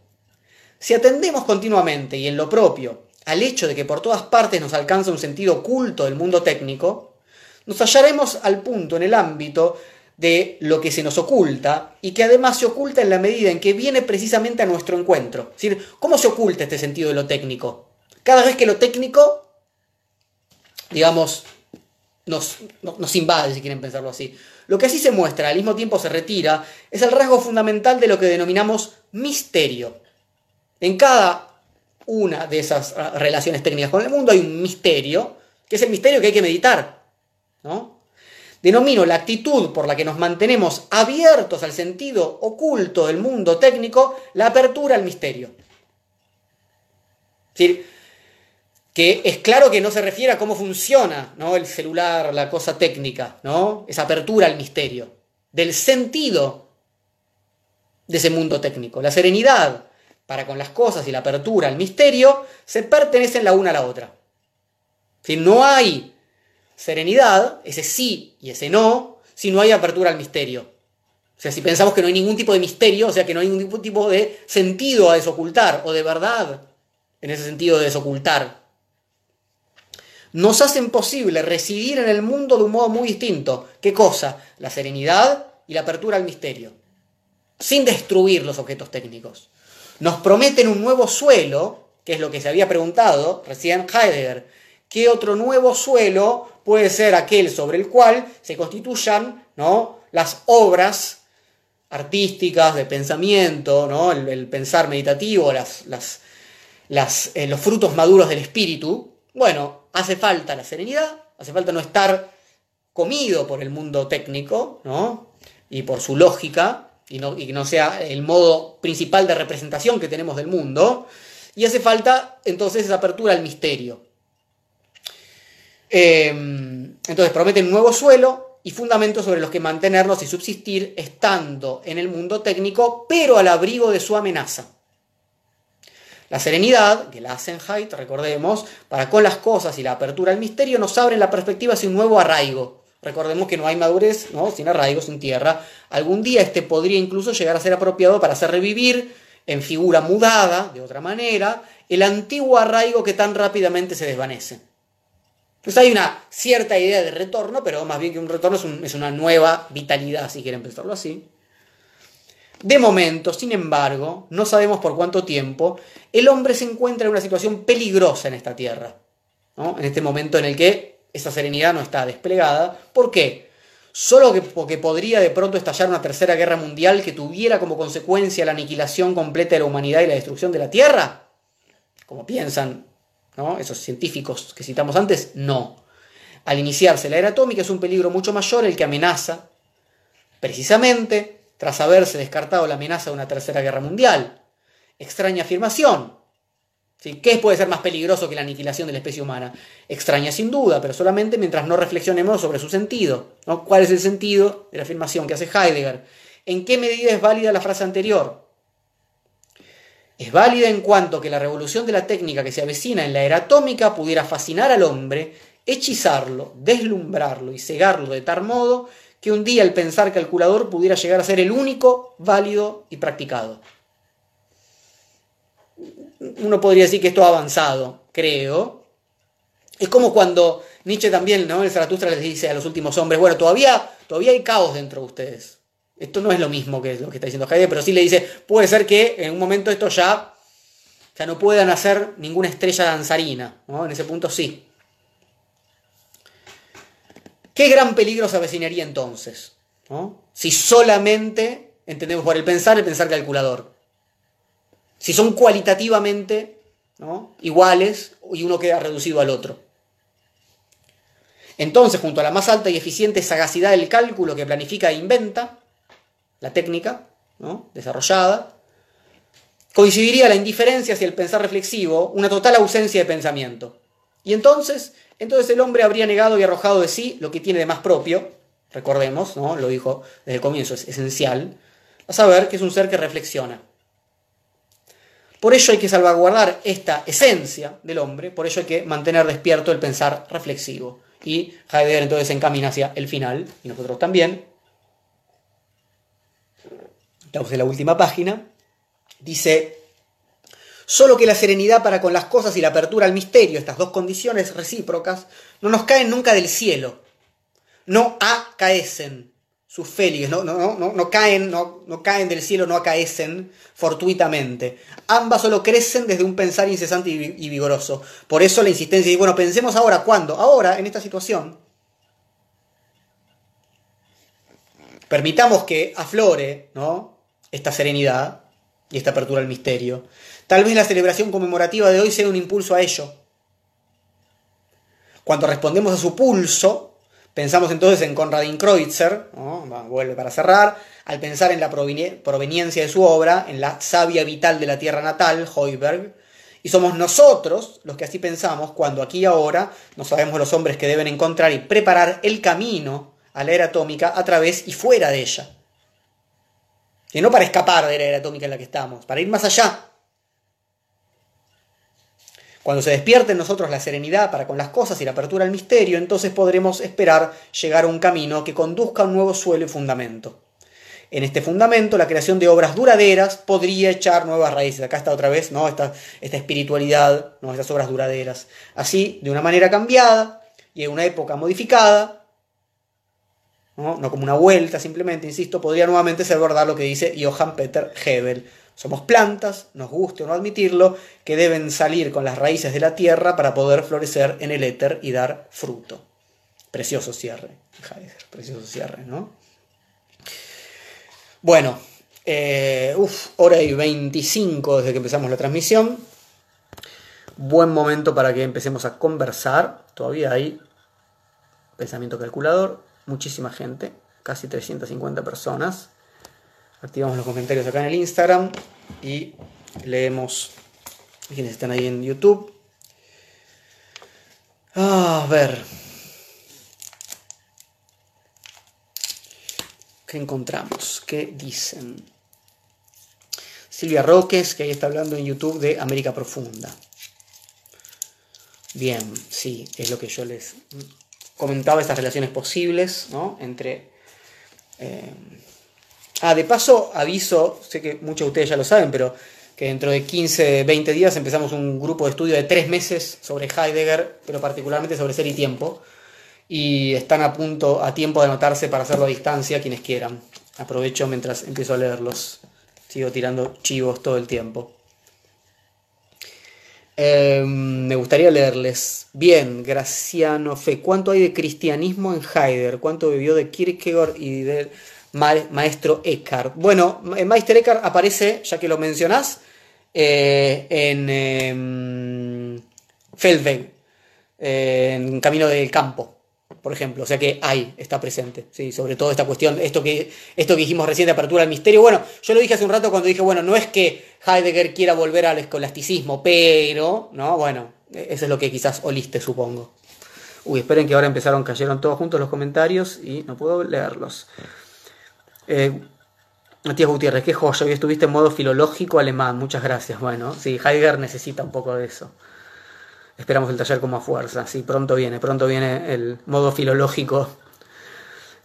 si atendemos continuamente y en lo propio al hecho de que por todas partes nos alcanza un sentido oculto del mundo técnico, nos hallaremos al punto en el ámbito de lo que se nos oculta y que además se oculta en la medida en que viene precisamente a nuestro encuentro. Es decir, ¿cómo se oculta este sentido de lo técnico? Cada vez que lo técnico, digamos, nos, nos invade, si quieren pensarlo así. Lo que así se muestra, al mismo tiempo se retira, es el rasgo fundamental de lo que denominamos misterio. En cada una de esas relaciones técnicas con el mundo hay un misterio, que es el misterio que hay que meditar. ¿no? Denomino la actitud por la que nos mantenemos abiertos al sentido oculto del mundo técnico la apertura al misterio. Es decir, que es claro que no se refiere a cómo funciona ¿no? el celular, la cosa técnica, ¿no? esa apertura al misterio, del sentido de ese mundo técnico. La serenidad para con las cosas y la apertura al misterio se pertenecen la una a la otra. Si no hay serenidad, ese sí y ese no, si no hay apertura al misterio. O sea, si pensamos que no hay ningún tipo de misterio, o sea, que no hay ningún tipo de sentido a desocultar o de verdad en ese sentido de desocultar nos hacen posible residir en el mundo de un modo muy distinto. ¿Qué cosa? La serenidad y la apertura al misterio, sin destruir los objetos técnicos. Nos prometen un nuevo suelo, que es lo que se había preguntado recién Heidegger. ¿Qué otro nuevo suelo puede ser aquel sobre el cual se constituyan ¿no? las obras artísticas, de pensamiento, ¿no? el, pensar meditativo, las, las, eh, los frutos maduros del espíritu? Bueno, hace falta la serenidad, hace falta no estar comido por el mundo técnico, ¿no? Y por su lógica, y, no, que no sea el modo principal de representación que tenemos del mundo, y hace falta entonces esa apertura al misterio. Em, entonces prometen un nuevo suelo y fundamentos sobre los que mantenernos y subsistir estando en el mundo técnico, pero al abrigo de su amenaza. La serenidad, que la hacen recordemos, para con las cosas y la apertura al misterio, nos abre la perspectiva hacia un nuevo arraigo. Recordemos que no hay madurez ¿no? sin arraigo, sin tierra. Algún día este podría incluso llegar a ser apropiado para hacer revivir, en figura mudada, de otra manera, el antiguo arraigo que tan rápidamente se desvanece. Entonces hay una cierta idea de retorno, pero más bien que un retorno es, es una nueva vitalidad, si quieren pensarlo así. De momento, sin embargo, no sabemos por cuánto tiempo, el hombre se encuentra en una situación peligrosa en esta tierra, en este momento en el que esa serenidad no está desplegada. ¿Por qué? Solo que, porque podría de pronto estallar una tercera guerra mundial que tuviera como consecuencia la aniquilación completa de la humanidad y la destrucción de la Tierra. Como piensan esos científicos que citamos antes, no. Al iniciarse la era atómica es un peligro mucho mayor el que amenaza, precisamente, tras haberse descartado la amenaza de una tercera guerra mundial. Extraña afirmación. ¿Qué puede ser más peligroso que la aniquilación de la especie humana? Extraña sin duda, pero solamente mientras no reflexionemos sobre su sentido. ¿no? ¿Cuál es el sentido de la afirmación que hace Heidegger? ¿En qué medida es válida la frase anterior? Es válida en cuanto que la revolución de la técnica que se avecina en la era atómica pudiera fascinar al hombre, hechizarlo, deslumbrarlo y cegarlo de tal modo que un día el pensar calculador pudiera llegar a ser el único válido y practicado. Uno podría decir que esto ha avanzado, creo. Es como cuando Nietzsche también, ¿no? El Zaratustra les dice a los últimos hombres, bueno, todavía, todavía hay caos dentro de ustedes. Esto no es lo mismo que lo que está diciendo Heidegger, pero sí le dice, puede ser que en un momento esto ya, ya no puedan hacer ninguna estrella danzarina, ¿no? En ese punto sí. ¿Qué gran peligro se avecinaría entonces? Si solamente entendemos por el pensar el pensar calculador. Si son cualitativamente iguales y uno queda reducido al otro. Entonces, junto a la más alta y eficiente sagacidad del cálculo que planifica e inventa, la técnica desarrollada, coincidiría la indiferencia hacia el pensar reflexivo, una total ausencia de pensamiento. Y entonces entonces el hombre habría negado y arrojado de sí lo que tiene de más propio, recordemos, ¿no? lo dijo desde el comienzo, es esencial, a saber que es un ser que reflexiona. Por ello hay que salvaguardar esta esencia del hombre, por ello hay que mantener despierto el pensar reflexivo. Y Heidegger entonces se encamina hacia el final, y nosotros también. Estamos en la última página. Dice, Solo que la serenidad para con las cosas y la apertura al misterio, estas dos condiciones recíprocas, no nos caen nunca del cielo. No acaecen sus félix, no, no, no, no, caen, no, caen del cielo, no acaecen fortuitamente. Ambas solo crecen desde un pensar incesante y vigoroso. Por eso la insistencia y bueno, pensemos ahora, ¿cuándo? Ahora, en esta situación. Permitamos que aflore ¿no? esta serenidad y esta apertura al misterio. Tal vez la celebración conmemorativa de hoy sea un impulso a ello. Cuando respondemos a su pulso, pensamos entonces en Konradin Kreutzer, vuelve para cerrar, al pensar en la proveniencia de su obra, en la savia vital de la tierra natal, Heuberg, Y somos nosotros los que así pensamos cuando aquí y ahora no sabemos los hombres que deben encontrar y preparar el camino a la era atómica a través y fuera de ella. Y no para escapar de la era atómica en la que estamos, para ir más allá. Cuando se despierte en nosotros la serenidad para con las cosas y la apertura al misterio, entonces podremos esperar llegar a un camino que conduzca a un nuevo suelo y fundamento. En este fundamento, la creación de obras duraderas podría echar nuevas raíces. Acá está otra vez, ¿no? Esta, esta espiritualidad, ¿no? Estas obras duraderas. Así, de una manera cambiada y en una época modificada, ¿no? no como una vuelta simplemente, insisto, podría nuevamente ser verdad lo que dice Johann Peter Hebel. Somos plantas, nos guste o no admitirlo, que deben salir con las raíces de la tierra para poder florecer en el éter y dar fruto. Precioso cierre, precioso cierre, ¿no? Bueno, eh, hora y 25 desde que empezamos la transmisión. Buen momento para que empecemos a conversar. Todavía hay pensamiento calculador, muchísima gente, casi 350 personas. Activamos los comentarios acá en el Instagram y leemos quienes están ahí en YouTube. A ver. ¿Qué encontramos? ¿Qué dicen? Silvia Roques, que ahí está hablando en YouTube de América Profunda. Bien, sí, es lo que yo les comentaba, estas relaciones posibles, ¿no? Entre... Eh, Ah, de paso, aviso, sé que muchos de ustedes ya lo saben, pero que dentro de 15, 20 días empezamos un grupo de estudio de tres meses sobre Heidegger, pero particularmente sobre ser y tiempo. Y están a punto, a tiempo de anotarse para hacerlo a distancia quienes quieran. Aprovecho mientras empiezo a leerlos. Sigo tirando chivos todo el tiempo. Em, me gustaría leerles. Bien, Graciano Fe. ¿Cuánto hay de cristianismo en Heidegger? ¿Cuánto bebió de Kierkegaard y de maestro Eckhart. Bueno, el Maestro Eckhart aparece, ya que lo mencionás, eh, en eh, Feldweg, en Camino del Campo, por ejemplo. O sea que ahí está presente, ¿sí? sobre todo esta cuestión, esto que, esto que dijimos recién de apertura al misterio. Bueno, yo lo dije hace un rato cuando dije, bueno, no es que Heidegger quiera volver al escolasticismo, pero, ¿no? Bueno, eso es lo que quizás oliste, supongo. Uy, esperen que ahora empezaron, cayeron todos juntos los comentarios y no puedo leerlos. Eh, Matías Gutiérrez, qué joya, hoy estuviste en modo filológico alemán, muchas gracias. Bueno, sí, Heidegger necesita un poco de eso. Esperamos el taller como a fuerza, sí, pronto viene, pronto viene el modo filológico.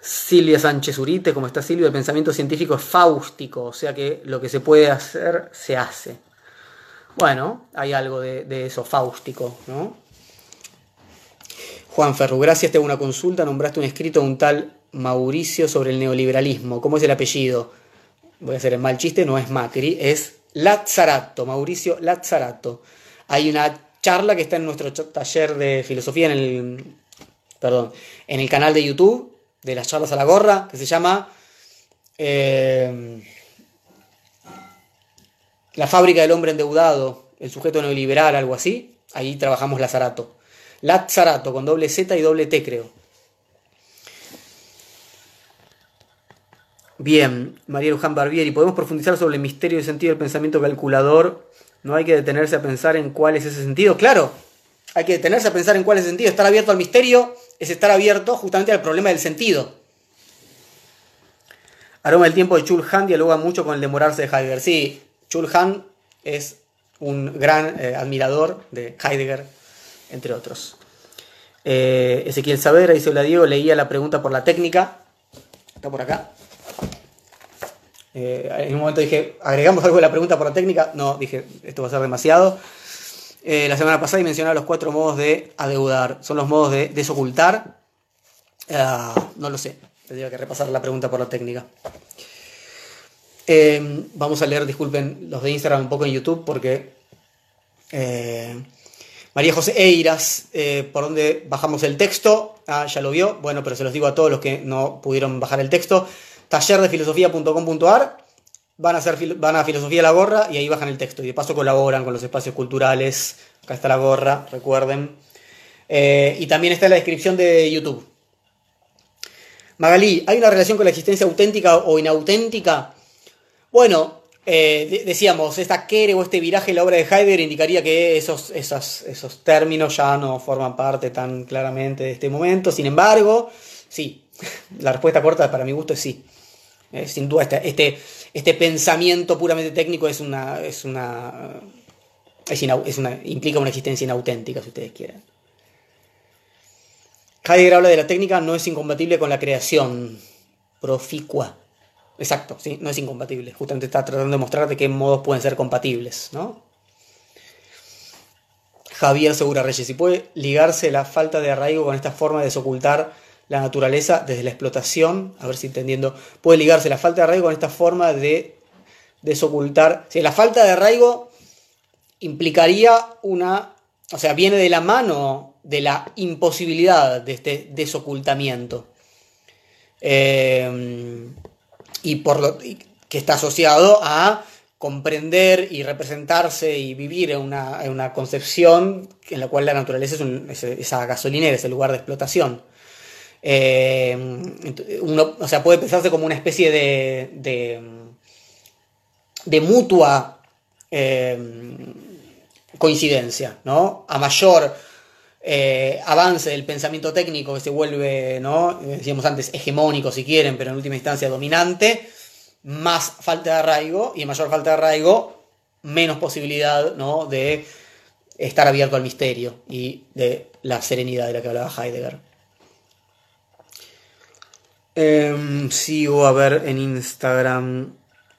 Silvia Sánchez Urite, como está Silvia, el pensamiento científico es fáustico, o sea que lo que se puede hacer, se hace. Bueno, hay algo de, eso, fáustico, ¿no? Juan Ferru, gracias, tengo una consulta, nombraste un escrito de un tal Mauricio sobre el neoliberalismo. ¿Cómo es el apellido? Voy a hacer el mal chiste, no es Macri, es Lazzarato, Mauricio Lazzarato. Hay una charla que está en nuestro taller de filosofía en el, perdón, en el canal de YouTube de las charlas a la gorra, que se llama eh, La fábrica del hombre endeudado, el sujeto neoliberal, algo así. Ahí trabajamos Lazzarato. Lazzarato, con doble Z y doble T, creo. Bien, María Luján Barbieri, ¿podemos profundizar sobre el misterio y sentido del pensamiento calculador? ¿No hay que detenerse a pensar en cuál es ese sentido? Claro, hay que detenerse a pensar en cuál es el sentido. Estar abierto al misterio es estar abierto justamente al problema del sentido. Aroma del tiempo de Chulhan dialoga mucho con el demorarse de Heidegger. Sí, Chulhan es un gran eh, admirador de Heidegger, entre otros. Eh, Ezequiel Saavedra dice: Hola Diego, leía la pregunta por la técnica. Está por acá. Eh, en un momento dije, ¿agregamos algo de la pregunta por la técnica? No, dije, esto va a ser demasiado. Eh, la semana pasada y mencionaba los cuatro modos de adeudar. Son los modos de desocultar. Ah, no lo sé, tendría que repasar la pregunta por la técnica. Eh, vamos a leer, disculpen, los de Instagram un poco en YouTube porque María José Eiras, por donde bajamos el texto, ah, ya lo vio, bueno, pero se los digo a todos los que no pudieron bajar el texto tallerdefilosofía.com.ar, van a, hacer, van a Filosofía la Gorra y ahí bajan el texto. Y de paso colaboran con los espacios culturales. Acá está la gorra, recuerden. Eh, y también está en la descripción de YouTube. Magalí, ¿hay una relación con la existencia auténtica o inauténtica? Bueno, eh, decíamos, esta quere o este viraje en la obra de Heidegger indicaría que esos, esos, esos términos ya no forman parte tan claramente de este momento. Sin embargo, sí, la respuesta corta para mi gusto es sí. Eh, sin duda, este, este, este, pensamiento puramente técnico es una, es una, es, una, implica una existencia inauténtica, si ustedes quieren. Heidegger habla de la técnica no es incompatible con la creación proficua. Exacto, sí, no es incompatible. Justamente está tratando de mostrar de qué modos pueden ser compatibles, ¿no? Javier Segura Reyes, si puede ligarse la falta de arraigo con esta forma de desocultar la naturaleza desde la explotación, a ver si entendiendo, puede ligarse la falta de arraigo con esta forma de desocultar, si la falta de arraigo implicaría una, o sea, viene de la mano de la imposibilidad de este desocultamiento. Eh, y por lo que está asociado a comprender y representarse y vivir en una, concepción en la cual la naturaleza es, esa gasolinera, es el lugar de explotación. Eh, o sea, puede pensarse como una especie de, de, mutua eh, coincidencia, ¿no? A mayor eh, avance del pensamiento técnico que se vuelve, ¿no? decíamos antes, hegemónico si quieren, pero en última instancia dominante, más falta de arraigo y mayor falta de arraigo, menos posibilidad ¿no? de estar abierto al misterio y de la serenidad de la que hablaba Heidegger. Em, sigo a ver en Instagram,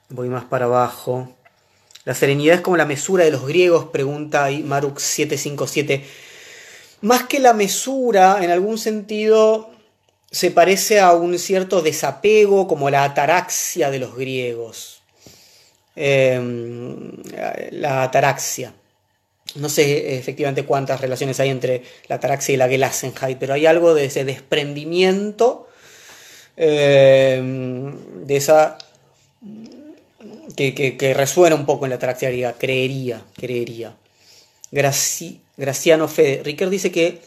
voy más para abajo. La serenidad es como la mesura de los griegos, pregunta ahí Maruk757. Más que la mesura, en algún sentido, se parece a un cierto desapego, como la ataraxia de los griegos. Em, la ataraxia. No sé efectivamente cuántas relaciones hay entre la ataraxia y la Gelassenheit, pero hay algo de ese desprendimiento, em, de esa. Que, resuena un poco en la ataraxia creería, creería. Graciano Fede. Ricker dice que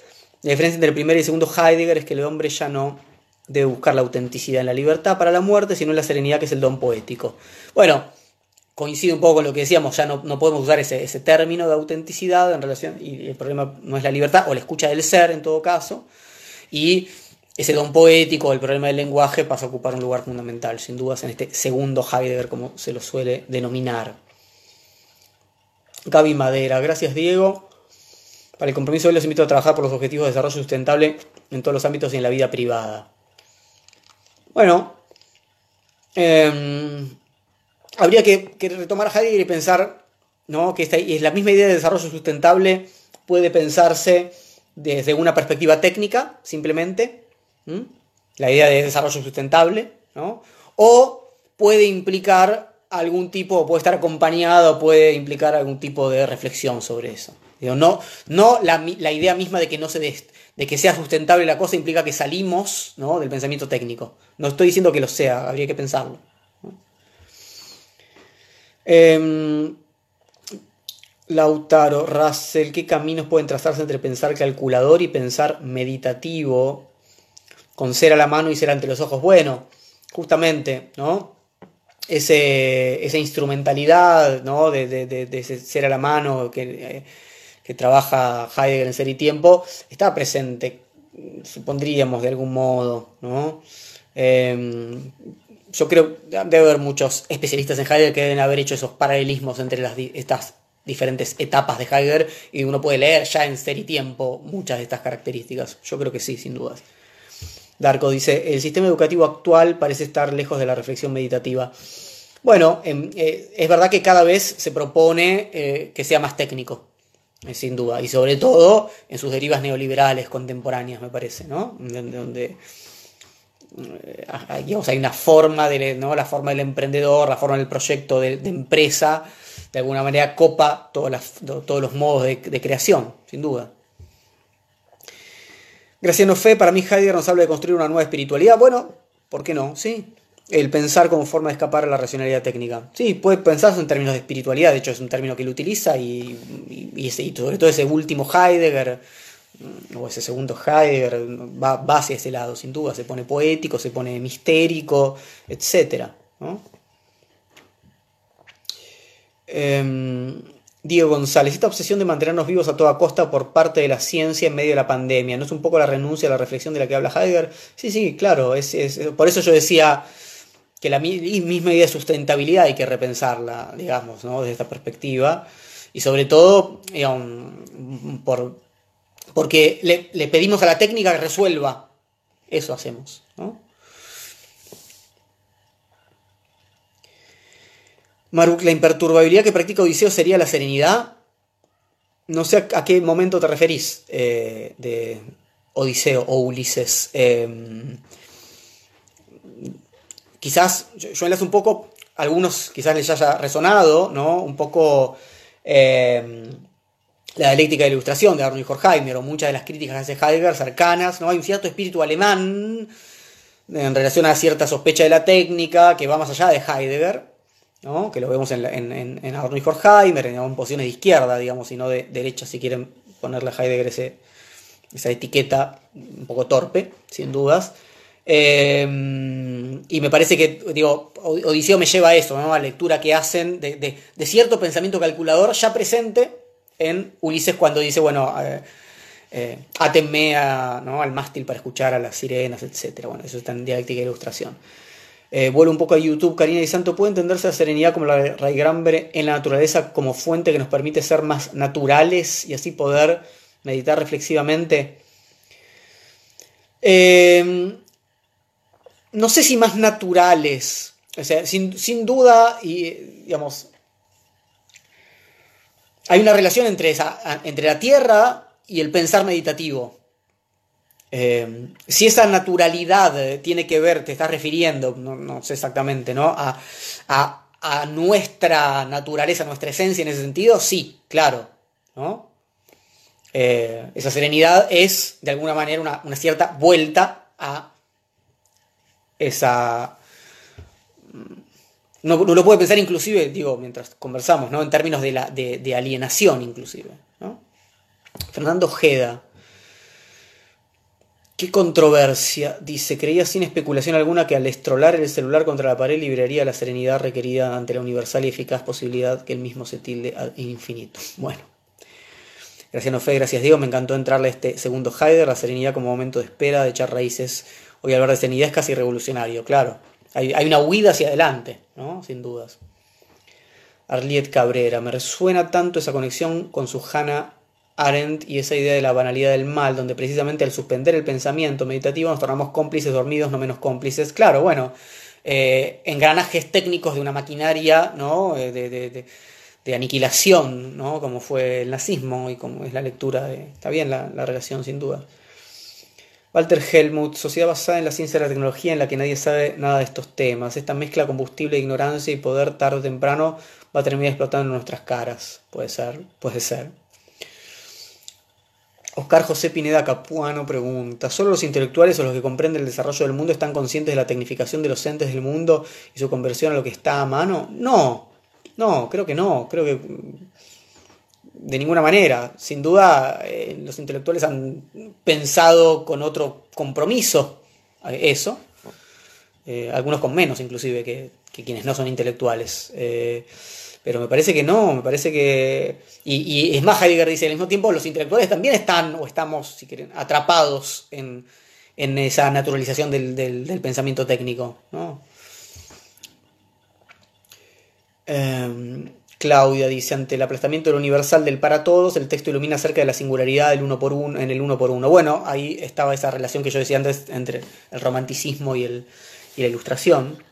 la diferencia entre el primer y el segundo Heidegger es que el hombre ya no debe buscar la autenticidad en la libertad para la muerte, sino en la serenidad que es el don poético. Bueno, coincide un poco con lo que decíamos, ya no, no podemos usar ese, ese, término de autenticidad en relación, y el problema no es la libertad, o la escucha del ser en todo caso, y ese don poético, el problema del lenguaje, pasa a ocupar un lugar fundamental, sin dudas, en este segundo Heidegger, como se lo suele denominar. Gaby Madera. Gracias, Diego. Para el compromiso hoy los invito a trabajar por los objetivos de desarrollo sustentable en todos los ámbitos y en la vida privada. Bueno, em, habría que, retomar a Heidegger y pensar ¿no? que esta, es la misma idea de desarrollo sustentable puede pensarse desde una perspectiva técnica, simplemente, la idea de desarrollo sustentable, ¿no? o puede implicar algún tipo, puede estar acompañado, puede implicar algún tipo de reflexión sobre eso. no no la, idea misma de que, no sea sustentable la cosa implica que salimos ¿no? del pensamiento técnico. No estoy diciendo que lo sea, habría que pensarlo. Em, Lautaro, Russell, ¿qué caminos pueden trazarse entre pensar calculador y pensar meditativo? Con ser a la mano y ser ante los ojos. Bueno, justamente, ¿no? esa instrumentalidad ¿no? de, ese ser a la mano que, trabaja Heidegger en Ser y Tiempo, está presente, supondríamos de algún modo. ¿no? Em, yo creo debe haber muchos especialistas en Heidegger que deben haber hecho esos paralelismos entre las, estas diferentes etapas de Heidegger y uno puede leer ya en Ser y Tiempo muchas de estas características. Yo creo que sí, sin dudas. Darko dice, el sistema educativo actual parece estar lejos de la reflexión meditativa. Bueno, em, eh, es verdad que cada vez se propone eh, que sea más técnico, eh, sin duda, y sobre todo en sus derivas neoliberales contemporáneas, me parece, ¿no? Donde, hay una forma, de, ¿no? la forma del emprendedor, la forma del proyecto de, empresa, de alguna manera copa todos los modos de creación, sin duda. Graciano Fe, para mí Heidegger nos habla de construir una nueva espiritualidad. Bueno, ¿por qué no? Sí. El pensar como forma de escapar a la racionalidad técnica. Sí, puede pensarse en términos de espiritualidad, de hecho es un término que él utiliza y, y, sobre todo ese último Heidegger, mm, o ese segundo Heidegger, va, hacia ese lado, sin duda. Se pone poético, se pone mistérico, etc. Em, Diego González, esta obsesión de mantenernos vivos a toda costa por parte de la ciencia en medio de la pandemia, ¿no es un poco la renuncia a la reflexión de la que habla Heidegger? Sí, sí, claro, es, por eso yo decía que la misma idea de sustentabilidad hay que repensarla, digamos, ¿no? desde esta perspectiva, y sobre todo, por, porque le, le pedimos a la técnica que resuelva, eso hacemos, ¿no? Maruk, la imperturbabilidad que practica Odiseo sería la serenidad. No sé a, qué momento te referís eh, de Odiseo o Ulises. Em, quizás yo, enlazo un poco, algunos quizás les haya resonado, ¿no? Un poco em, la dialéctica de ilustración de Arnold Horkheimer o muchas de las críticas que hace Heidegger cercanas, ¿no? Hay un cierto espíritu alemán en relación a cierta sospecha de la técnica que va más allá de Heidegger que lo vemos en, en, en Arnold Horkheimer, en, posiciones de izquierda, digamos, y no de derecha, si quieren ponerle a Heidegger esa etiqueta un poco torpe, sin dudas. Eh, y me parece que, digo, Odiseo me lleva a eso, a la lectura que hacen de, cierto pensamiento calculador ya presente en Ulises cuando dice, bueno, eh, eh átenme al mástil para escuchar a las sirenas, etc. Bueno, eso está en dialéctica de ilustración. Eh, vuelvo un poco a YouTube, Karina y Santo, ¿puede entenderse la serenidad como la Raigrambre en la naturaleza como fuente que nos permite ser más naturales y así poder meditar reflexivamente? Em, no sé si más naturales, o sea, sin, sin, duda, y digamos, hay una relación entre, esa, entre la tierra y el pensar meditativo. Eh, si esa naturalidad eh, tiene que ver, te estás refiriendo, no, sé exactamente, ¿no? A, nuestra naturaleza, nuestra esencia en ese sentido, sí, claro, ¿no? Eh, esa serenidad es, de alguna manera, una, cierta vuelta a esa... No, lo puede pensar inclusive, digo, mientras conversamos, ¿no? En términos de, la, de, alienación, inclusive, ¿no? Fernando Jeda Qué controversia, dice, creía sin especulación alguna que al estrolar el celular contra la pared liberaría la serenidad requerida ante la universal y eficaz posibilidad que el mismo se tilde al infinito. Bueno, gracias Fe, gracias Diego, me encantó entrarle a este segundo Heider, la serenidad como momento de espera, de echar raíces. Hoy hablar de serenidad es casi revolucionario, claro. Hay, hay una huida hacia adelante, ¿no? Sin dudas. Arliet Cabrera, me resuena tanto esa conexión con su Hannah Arendt y esa idea de la banalidad del mal, donde precisamente al suspender el pensamiento meditativo nos tornamos cómplices dormidos, no menos cómplices. Claro, bueno, eh, engranajes técnicos de una maquinaria ¿no? Eh, de, aniquilación, ¿no? como fue el nazismo y como es la lectura de... Está bien la, la relación, sin duda. Walter Helmut, sociedad basada en la ciencia y la tecnología en la que nadie sabe nada de estos temas. Esta mezcla combustible de ignorancia y poder tarde o temprano va a terminar explotando en nuestras caras. Puede ser, puede ser. Oscar José Pineda Capuano pregunta, ¿solo los intelectuales o los que comprenden el desarrollo del mundo están conscientes de la tecnificación de los entes del mundo y su conversión a lo que está a mano? No, no, creo que no, creo que de ninguna manera. Sin duda, eh, los intelectuales han pensado con otro compromiso eh, eso, eh, algunos con menos inclusive que, quienes no son intelectuales. Pero me parece que no, me parece que... Y, es más, Heidegger dice, al mismo tiempo los intelectuales también están, o estamos, si quieren, atrapados en, esa naturalización del, pensamiento técnico. Em, Claudia dice, ante el aplastamiento del universal del para todos, el texto ilumina acerca de la singularidad del uno por uno, en el uno por uno. Bueno, ahí estaba esa relación que yo decía antes entre el romanticismo y, el, y la ilustración.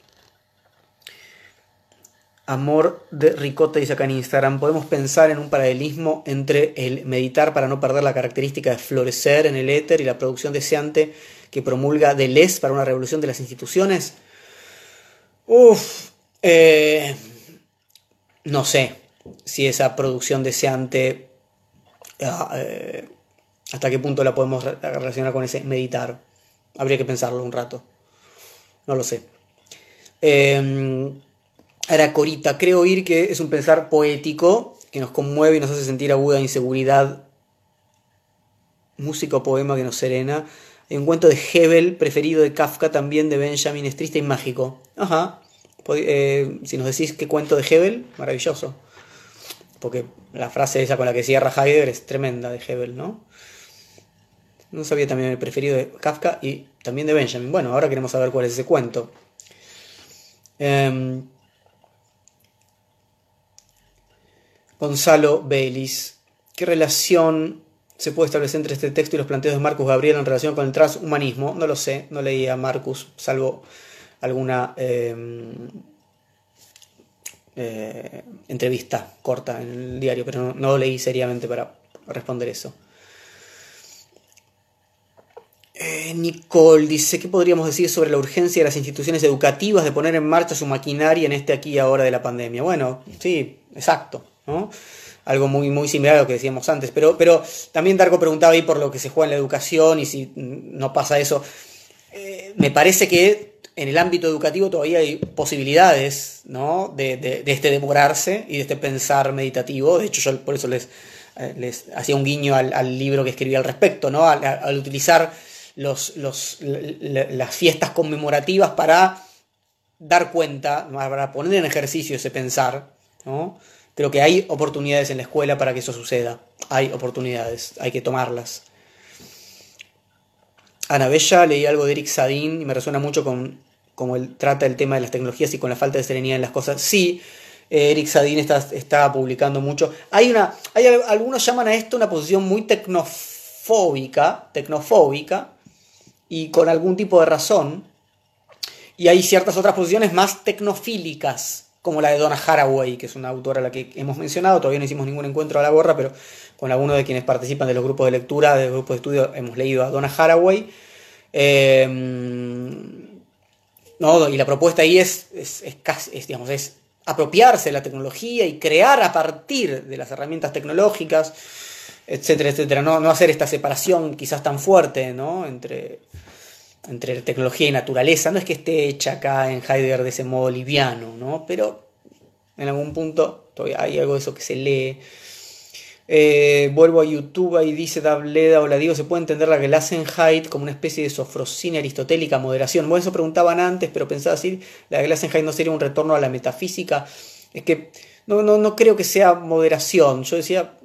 Amor de Ricota dice acá en Instagram, podemos pensar en un paralelismo entre el meditar para no perder la característica de florecer en el éter y la producción deseante que promulga Deleuze para una revolución de las instituciones. Uf, eh, no sé si esa producción deseante, ah, eh, hasta qué punto la podemos relacionar con ese meditar. Habría que pensarlo un rato. No lo sé. Eh, Corita, creo oír que es un pensar poético que nos conmueve y nos hace sentir aguda inseguridad. Música o poema que nos serena. Hay un cuento de Hebel, preferido de Kafka, también de Benjamin, es triste y mágico. Ajá. Eh, si nos decís qué cuento de Hebel, maravilloso. porque la frase esa con la que cierra Heidegger es tremenda de Hebel, ¿no? No sabía también el preferido de Kafka y también de Benjamin. Bueno, ahora queremos saber cuál es ese cuento. Em, Gonzalo Baylis. ¿Qué relación se puede establecer entre este texto y los planteos de Marcus Gabriel en relación con el transhumanismo? No lo sé, no leía a Marcus, salvo alguna em, eh, entrevista corta en el diario, pero no, lo leí seriamente para responder eso. Eh, Nicole dice, ¿qué podríamos decir sobre la urgencia de las instituciones educativas de poner en marcha su maquinaria en este aquí y ahora de la pandemia? Bueno, sí, exacto, ¿no? Algo muy, muy similar a lo que decíamos antes, pero, pero también Darko preguntaba ahí por lo que se juega en la educación y si no pasa eso. Eh, me parece que en el ámbito educativo todavía hay posibilidades ¿no? de, de, este demorarse y de este pensar meditativo. De hecho, yo por eso les, eh, les hacía un guiño al, libro que escribí al respecto, ¿no? al utilizar los, los, las fiestas conmemorativas para dar cuenta, para poner en ejercicio ese pensar. ¿no? Creo que hay oportunidades en la escuela para que eso suceda. Hay oportunidades, hay que tomarlas. Ana Bella, leí algo de Eric Sadin y me resuena mucho con cómo él trata el tema de las tecnologías y con la falta de serenidad en las cosas. Sí, eh, Eric Sadin está, está publicando mucho. Hay una, hay, algunos llaman a esto una posición muy tecnofóbica, tecnofóbica, y con algún tipo de razón. Y hay ciertas otras posiciones más tecnofílicas, como la de Donna Haraway, que es una autora a la que hemos mencionado, todavía no hicimos ningún encuentro a la gorra, pero con algunos de quienes participan de los grupos de lectura, de los grupos de estudio, hemos leído a Donna Haraway. Em, no, y la propuesta ahí es, es, es, digamos, es apropiarse de la tecnología y crear a partir de las herramientas tecnológicas etcétera, etcétera. No, no hacer esta separación quizás tan fuerte, ¿no? Entre, entre tecnología y naturaleza. No es que esté hecha acá en Heidegger de ese modo liviano, ¿no? Pero en algún punto todavía hay algo de eso que se lee. Eh, vuelvo a YouTube y dice Dableda, o la digo, se puede entender la Gelassenheit como una especie de sofrosina aristotélica moderación. Bueno, eso preguntaban antes, pero pensaba decir, la Gelassenheit no sería un retorno a la metafísica. Es que no, no, no creo que sea moderación. Yo decía,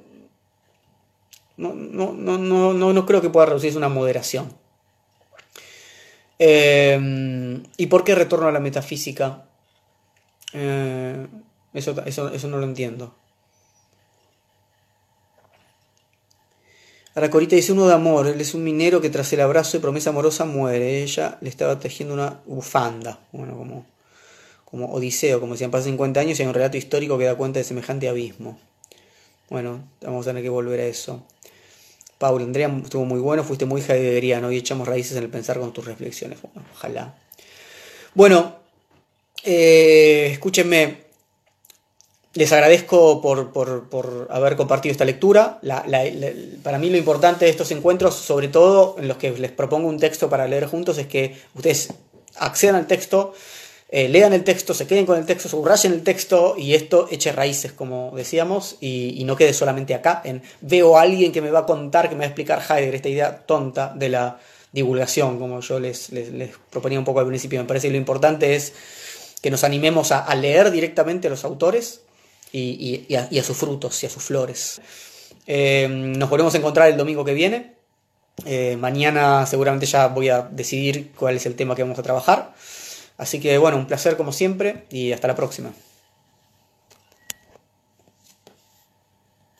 no, no, no, no, no creo que pueda reducirse una moderación. Em, ¿Y por qué retorno a la metafísica? Eh, eso, eso, no lo entiendo. Aracorita dice uno de amor, él es un minero que tras el abrazo de promesa amorosa muere. Ella le estaba tejiendo una bufanda, bueno, como, como Odiseo, como decían, pasan 50 años y hay un relato histórico que da cuenta de semejante abismo. Bueno, vamos a tener que volver a eso. Paul, Andrea, estuvo muy bueno, fuiste muy heideggeriano y echamos raíces en el pensar con tus reflexiones. Ojalá. Bueno, eh, escúchenme, les agradezco por, haber compartido esta lectura. para mí lo importante de estos encuentros, sobre todo en los que les propongo un texto para leer juntos, es que ustedes accedan al texto, eh, lean el texto, se queden con el texto, subrayen el texto y esto eche raíces, como decíamos, y, no quede solamente acá en veo a alguien que me va a contar, que me va a explicar Heidegger, esta idea tonta de la divulgación, como yo les, proponía un poco al principio. Me parece que lo importante es que nos animemos a, leer directamente a los autores y, a, sus frutos y a sus flores. Eh, nos volvemos a encontrar el domingo que viene. Eh, mañana seguramente ya voy a decidir cuál es el tema que vamos a trabajar. Así que bueno, un placer como siempre y hasta la próxima.